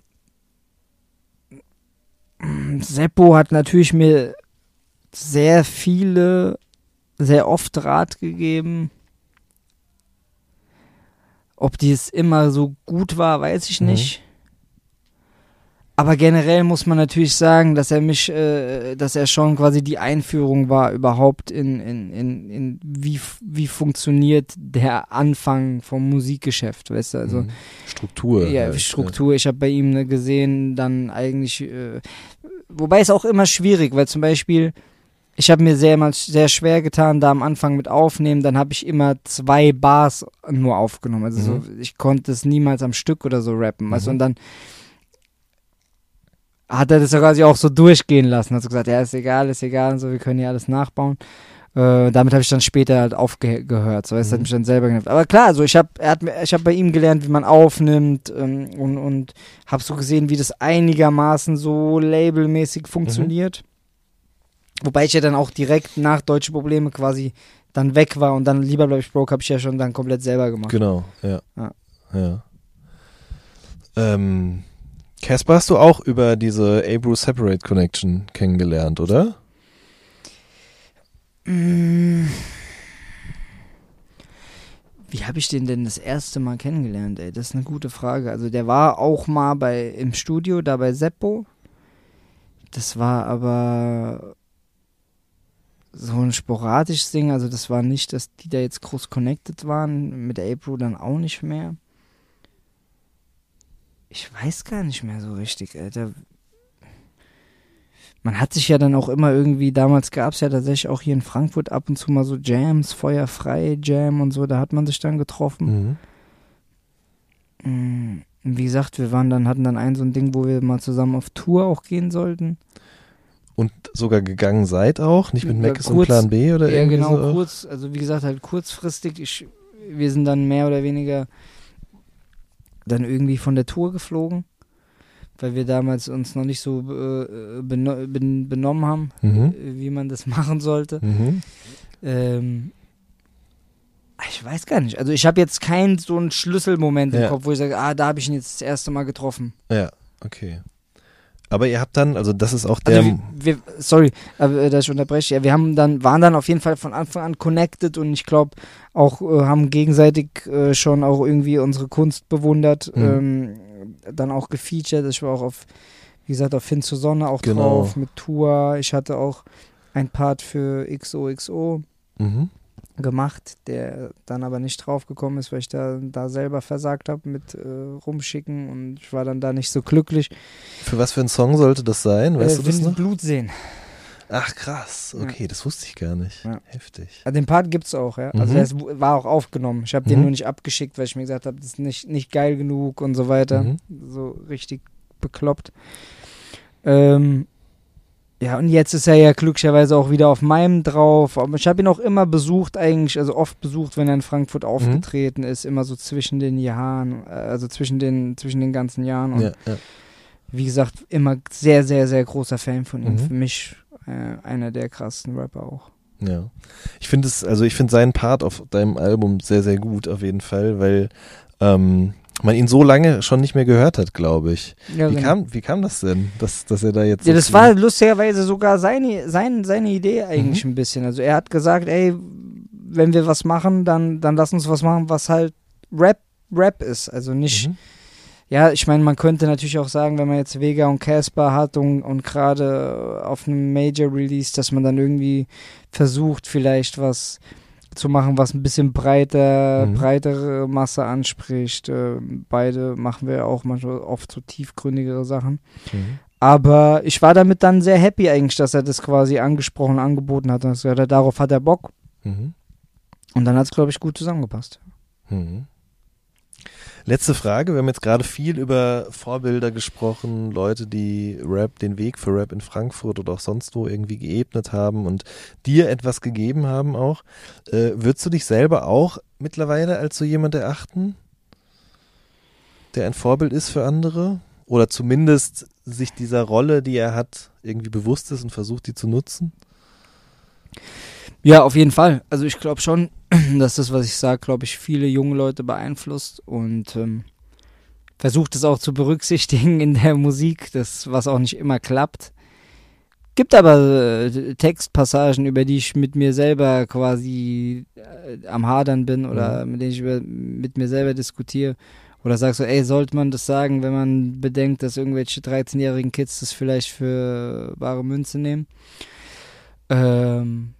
Seppo hat natürlich mir sehr viele, sehr oft Rat gegeben. Ob dies immer so gut war, weiß ich Mhm. nicht. Aber generell muss man natürlich sagen, dass er mich, äh, dass er schon quasi die Einführung war überhaupt in, in, in, in wie, wie funktioniert der Anfang vom Musikgeschäft, weißt du? Also Mhm. Struktur. ja, halt, Struktur. Ich habe bei ihm ne, gesehen, dann eigentlich, äh, wobei es auch immer schwierig, weil zum Beispiel, ich habe mir sehr mal sehr schwer getan, da am Anfang mit aufnehmen, dann habe ich immer zwei Bars nur aufgenommen. Also so, ich konnte es niemals am Stück oder so rappen. Weißt du? Mhm. Und dann hat er das ja quasi auch so durchgehen lassen. Hat so gesagt, ja, ist egal, ist egal und so, wir können hier alles nachbauen. Äh, damit habe ich dann später halt aufgehört. So, es hat Mhm. mich dann selber genervt. Aber klar, also ich habe, er hat, mir- ich habe bei ihm gelernt, wie man aufnimmt ähm, und und habe so gesehen, wie das einigermaßen so labelmäßig funktioniert. Wobei ich ja dann auch direkt nach Deutsche Probleme quasi dann weg war und dann lieber bleib ich broke habe ich ja schon dann komplett selber gemacht. Genau, ja. Ja. ja. Ähm, Casper hast du auch über diese Abru Separate Connection kennengelernt, oder? Mm. Wie habe ich den denn das erste Mal kennengelernt, ey? Das ist eine gute Frage. Also der war auch mal bei im Studio, da bei Seppo. Das war aber so ein sporadisches Ding. Also das war nicht, dass die da jetzt groß connected waren. Mit April dann auch nicht mehr. Ich weiß gar nicht mehr so richtig, Alter. Man hat sich ja dann auch immer irgendwie, damals gab es ja tatsächlich auch hier in Frankfurt ab und zu mal so Jams, feuerfrei Jam und so, da hat man sich dann getroffen. Mhm. Mm, Wie gesagt, wir waren dann, hatten dann ein so ein Ding, wo wir mal zusammen auf Tour auch gehen sollten. Und sogar gegangen seid auch, nicht mit Ja, Mac und Plan B oder Ja, irgendwie genau, so? kurz, also wie gesagt, halt kurzfristig. Ich, wir sind dann mehr oder weniger dann irgendwie von der Tour geflogen, weil wir damals uns noch nicht so äh, beno ben benommen haben, Mhm. äh, wie man das machen sollte. Mhm. Ähm, ich weiß gar nicht. Also ich habe jetzt keinen so einen Schlüsselmoment im Ja. Kopf, wo ich sage, ah, da habe ich ihn jetzt das erste Mal getroffen. Ja, okay. Aber ihr habt dann, also das ist auch der. Also wir, wir, sorry, äh, dass ich unterbreche. Ja, wir haben dann, waren dann auf jeden Fall von Anfang an connected und ich glaube auch äh, haben gegenseitig äh, schon auch irgendwie unsere Kunst bewundert, Mhm. ähm, dann auch gefeatured. Ich war auch auf, wie gesagt, auf Hin zur Sonne auch Genau. drauf mit Tour. Ich hatte auch ein Part für XOXO mhm. Gemacht, der dann aber nicht draufgekommen ist, weil ich da, da selber versagt habe mit äh, rumschicken und ich war dann da nicht so glücklich. Für was für ein Song sollte das sein? Weißt äh, du das noch? Blut sehen. Ach krass, Ja. okay, das wusste ich gar nicht. Ja. Heftig. Also den Part gibt's auch, ja. Also Mhm. der ist, war auch aufgenommen. Ich habe den Mhm. nur nicht abgeschickt, weil ich mir gesagt habe, das ist nicht, nicht geil genug und so weiter. Mhm. So richtig bekloppt. Ähm, ja, und jetzt ist er ja glücklicherweise auch wieder auf meinem drauf. Aber ich habe ihn auch immer besucht, eigentlich, also oft besucht, wenn er in Frankfurt Mhm. aufgetreten ist, immer so zwischen den Jahren, äh, also zwischen den, zwischen den ganzen Jahren. Und Ja, ja. wie gesagt, immer sehr, sehr, sehr großer Fan von ihm. Mhm. Für mich äh, einer der krassesten Rapper auch. Ja. Ich finde es, also ich finde seinen Part auf deinem Album sehr, sehr gut auf jeden Fall, weil ähm, man ihn so lange schon nicht mehr gehört hat, glaube ich. Ja, Wie, genau. kam, wie kam das denn, dass, dass er da jetzt Ja, so das war lustigerweise sogar seine, sein, seine Idee eigentlich Mhm. ein bisschen. Also er hat gesagt, ey, wenn wir was machen, dann, dann lass uns was machen, was halt Rap, Rap ist. Also nicht, Mhm. ja, ich meine, man könnte natürlich auch sagen, wenn man jetzt Vega und Casper hat und, und gerade auf einem Major Release, dass man dann irgendwie versucht, vielleicht was zu machen, was ein bisschen breiter, Mhm. breitere Masse anspricht. Äh, beide machen wir auch manchmal oft so tiefgründigere Sachen. Mhm. Aber ich war damit dann sehr happy eigentlich, dass er das quasi angesprochen, angeboten hat. Und ich gesagt, darauf hat er Bock. Mhm. Und dann hat es, glaube ich, gut zusammengepasst. Mhm. Letzte Frage. Wir haben jetzt gerade viel über Vorbilder gesprochen, Leute, die Rap, den Weg für Rap in Frankfurt oder auch sonst wo irgendwie geebnet haben und dir etwas gegeben haben auch. Äh, würdest du dich selber auch mittlerweile als so jemand erachten, der ein Vorbild ist für andere? Oder zumindest sich dieser Rolle, die er hat, irgendwie bewusst ist und versucht, die zu nutzen? Ja, auf jeden Fall. Also ich glaube schon, dass das, was ich sage, glaube ich, viele junge Leute beeinflusst und ähm, versucht es auch zu berücksichtigen in der Musik, das, was auch nicht immer klappt. Gibt aber äh, Textpassagen, über die ich mit mir selber quasi äh, am Hadern bin oder mit denen ich über, mit mir selber diskutiere. Oder sagst so, ey, sollte man das sagen, wenn man bedenkt, dass irgendwelche 13-jährigen Kids das vielleicht für bare Münze nehmen? Ähm,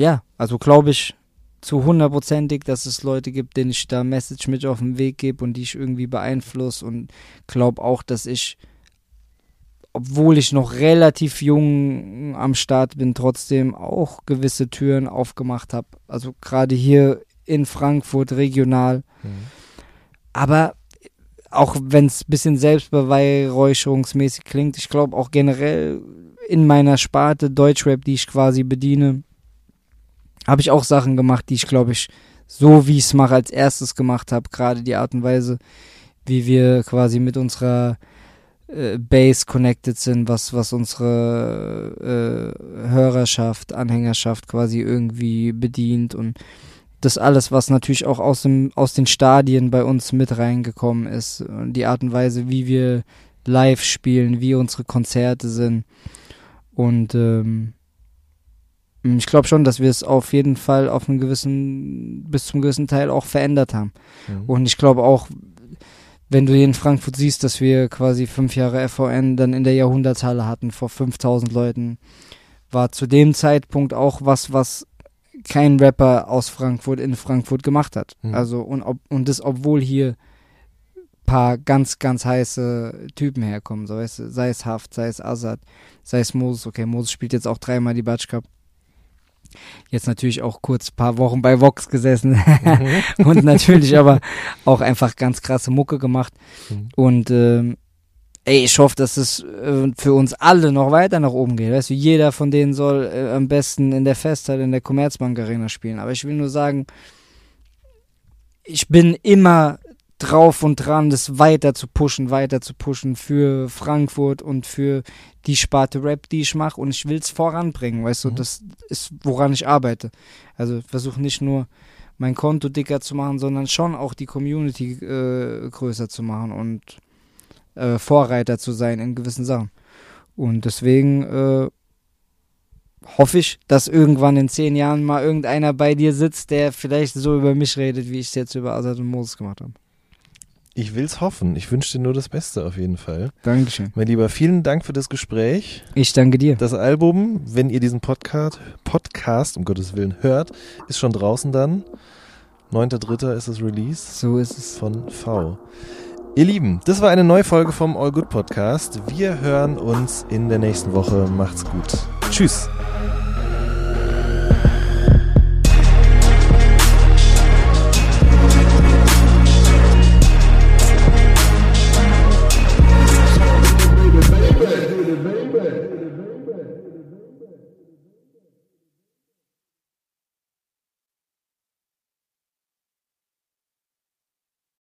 ja, also glaube ich zu hundertprozentig, dass es Leute gibt, denen ich da Message mit auf den Weg gebe und die ich irgendwie beeinflusse und glaube auch, dass ich, obwohl ich noch relativ jung am Start bin, trotzdem auch gewisse Türen aufgemacht habe. Also gerade hier in Frankfurt regional. Aber auch wenn es ein bisschen selbstbeweihräucherungsmäßig klingt, ich glaube auch generell in meiner Sparte Deutschrap, die ich quasi bediene, habe ich auch Sachen gemacht, die ich glaube ich so wie ich es mache als erstes gemacht habe. Gerade die Art und Weise, wie wir quasi mit unserer äh, Base connected sind, was was unsere äh, Hörerschaft, Anhängerschaft quasi irgendwie bedient und das alles, was natürlich auch aus, dem, aus den Stadien bei uns mit reingekommen ist. Und Die Art und Weise, wie wir live spielen, wie unsere Konzerte sind. Und ähm, ich glaube schon, dass wir es auf jeden Fall auf einen gewissen, bis zum gewissen Teil auch verändert haben. Mhm. Und ich glaube auch, wenn du hier in Frankfurt siehst, dass wir quasi fünf Jahre FVN dann in der Jahrhunderthalle hatten, vor 5000 Leuten, war zu dem Zeitpunkt auch was, was kein Rapper aus Frankfurt in Frankfurt gemacht hat. Mhm. Also und, ob, und das, obwohl hier paar ganz, ganz heiße Typen herkommen, so weißt du, sei es Haft, sei es Azad, sei es Moses, okay, Moses spielt jetzt auch dreimal die Batsch Cup. Jetzt natürlich auch kurz ein paar Wochen bei Vox gesessen Mhm. und natürlich aber auch einfach ganz krasse Mucke gemacht. Mhm. Und ähm, ey, ich hoffe, dass es äh, für uns alle noch weiter nach oben geht. Weißt du, jeder von denen soll äh, am besten in der Festhalle, in der Commerzbank Arena spielen. Aber ich will nur sagen, ich bin immer drauf und dran, das weiter zu pushen, weiter zu pushen für Frankfurt und für die Sparte Rap, die ich mache. Und ich will es voranbringen, weißt du, Mhm. das ist, woran ich arbeite. Also versuche nicht nur mein Konto dicker zu machen, sondern schon auch die Community äh, größer zu machen und äh, Vorreiter zu sein in gewissen Sachen. Und deswegen äh, hoffe ich, dass irgendwann in zehn Jahren mal irgendeiner bei dir sitzt, der vielleicht so über mich redet, wie ich es jetzt über Azad und Moses gemacht habe. Ich will's hoffen. Ich wünsche dir nur das Beste auf jeden Fall. Dankeschön. Mein Lieber, vielen Dank für das Gespräch. Ich danke dir. Das Album, wenn ihr diesen Podcast, Podcast um Gottes Willen hört, ist schon draußen dann. 9.3. ist das Release So ist es. von V. Ihr Lieben, das war eine neue Folge vom All Good Podcast. Wir hören uns in der nächsten Woche. Macht's gut. Tschüss.